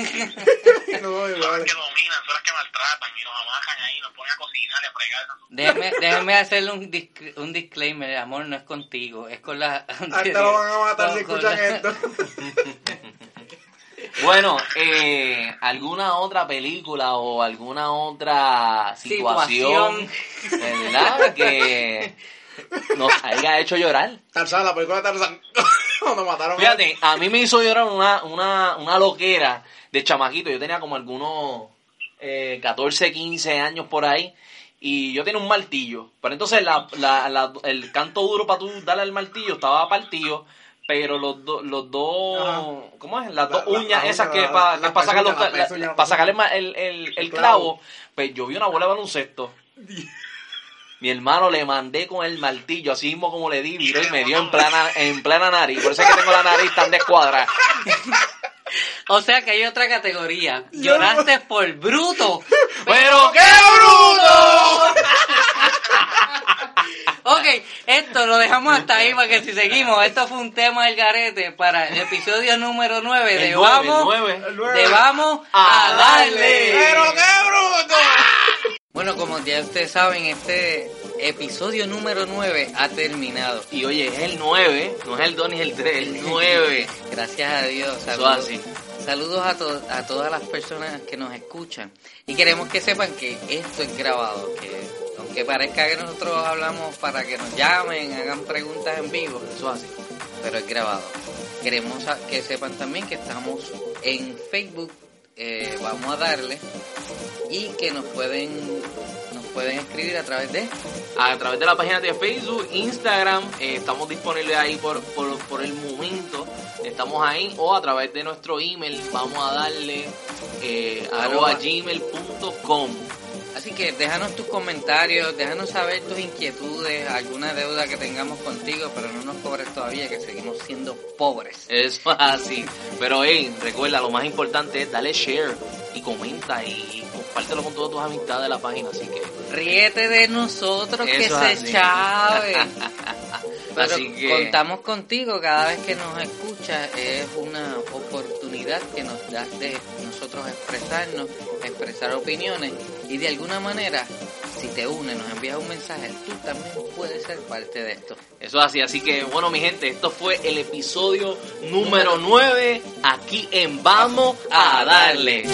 No, Son las igual. que dominan, son las que maltratan y nos amajan ahí, nos ponen a cocinar y a fregar. Déjeme, déjeme hacerle un, disc- un disclaimer, el amor no es contigo, es con la... Hasta lo van a matar si con- con escuchan la- esto. Bueno, eh, ¿alguna otra película o alguna otra situación, verdad, que nos haya hecho llorar? Tarzán, la película de Tarzán. Cuando mataron a- Fíjate, a mí me hizo llorar una, una, una loquera de chamaquito. Yo tenía como algunos eh, 14, 15 años por ahí. Y yo tenía un martillo. Pero entonces la, la, la- el canto duro para tú darle al martillo estaba partido. Pero los, dos los dos, Ajá. ¿cómo es? Las La- dos uñas esas que para sacar los, para sacarle el, el, el clavo. Pues yo vi una bola de baloncesto. Mi hermano le mandé con el martillo, así mismo como le di, viró y me dio en plena, en plena nariz. Por eso es que tengo la nariz tan descuadrada. O sea que hay otra categoría. Lloraste por bruto. ¡Pero qué bruto! Ok, Esto lo dejamos hasta ahí para que si seguimos, esto fue un tema del garete para el episodio número 9 de nueve, Vamos, nueve. de Vamos A a darle. ¡Pero qué bruto! Bueno, como ya ustedes saben, este episodio número 9 ha terminado. Y oye, es el 9, no es el 2 ni el 3, el 9. Gracias a Dios. Eso así. Saludos a, to- a todas las personas que nos escuchan. Y queremos que sepan que esto es grabado, que aunque parezca que nosotros hablamos para que nos llamen, hagan preguntas en vivo, Eso es así. pero es grabado. Queremos que sepan también que estamos en Facebook, eh, vamos a darle, y que nos pueden, pueden escribir a través de... A través de la página de Facebook, Instagram, eh, estamos disponibles ahí por, por, por el momento. Estamos ahí o a través de nuestro email. Vamos a darle eh, arroba gmail.com. Así que déjanos tus comentarios, déjanos saber tus inquietudes, alguna deuda que tengamos contigo, pero no nos cobres todavía, que seguimos siendo pobres. Eso es así. Pero hey, recuerda, lo más importante es darle share y comenta y compártelo con todas tus amistades de la página. Así que Ríete de nosotros, que se así. chave. Nosotros que... contamos contigo cada vez que nos escuchas, es una oportunidad que nos das de nosotros expresarnos, expresar opiniones y de alguna manera, si te unes, nos envías un mensaje, tú también puedes ser parte de esto. Eso es así, así que bueno mi gente, esto fue el episodio número 9 aquí en Vamos a darle.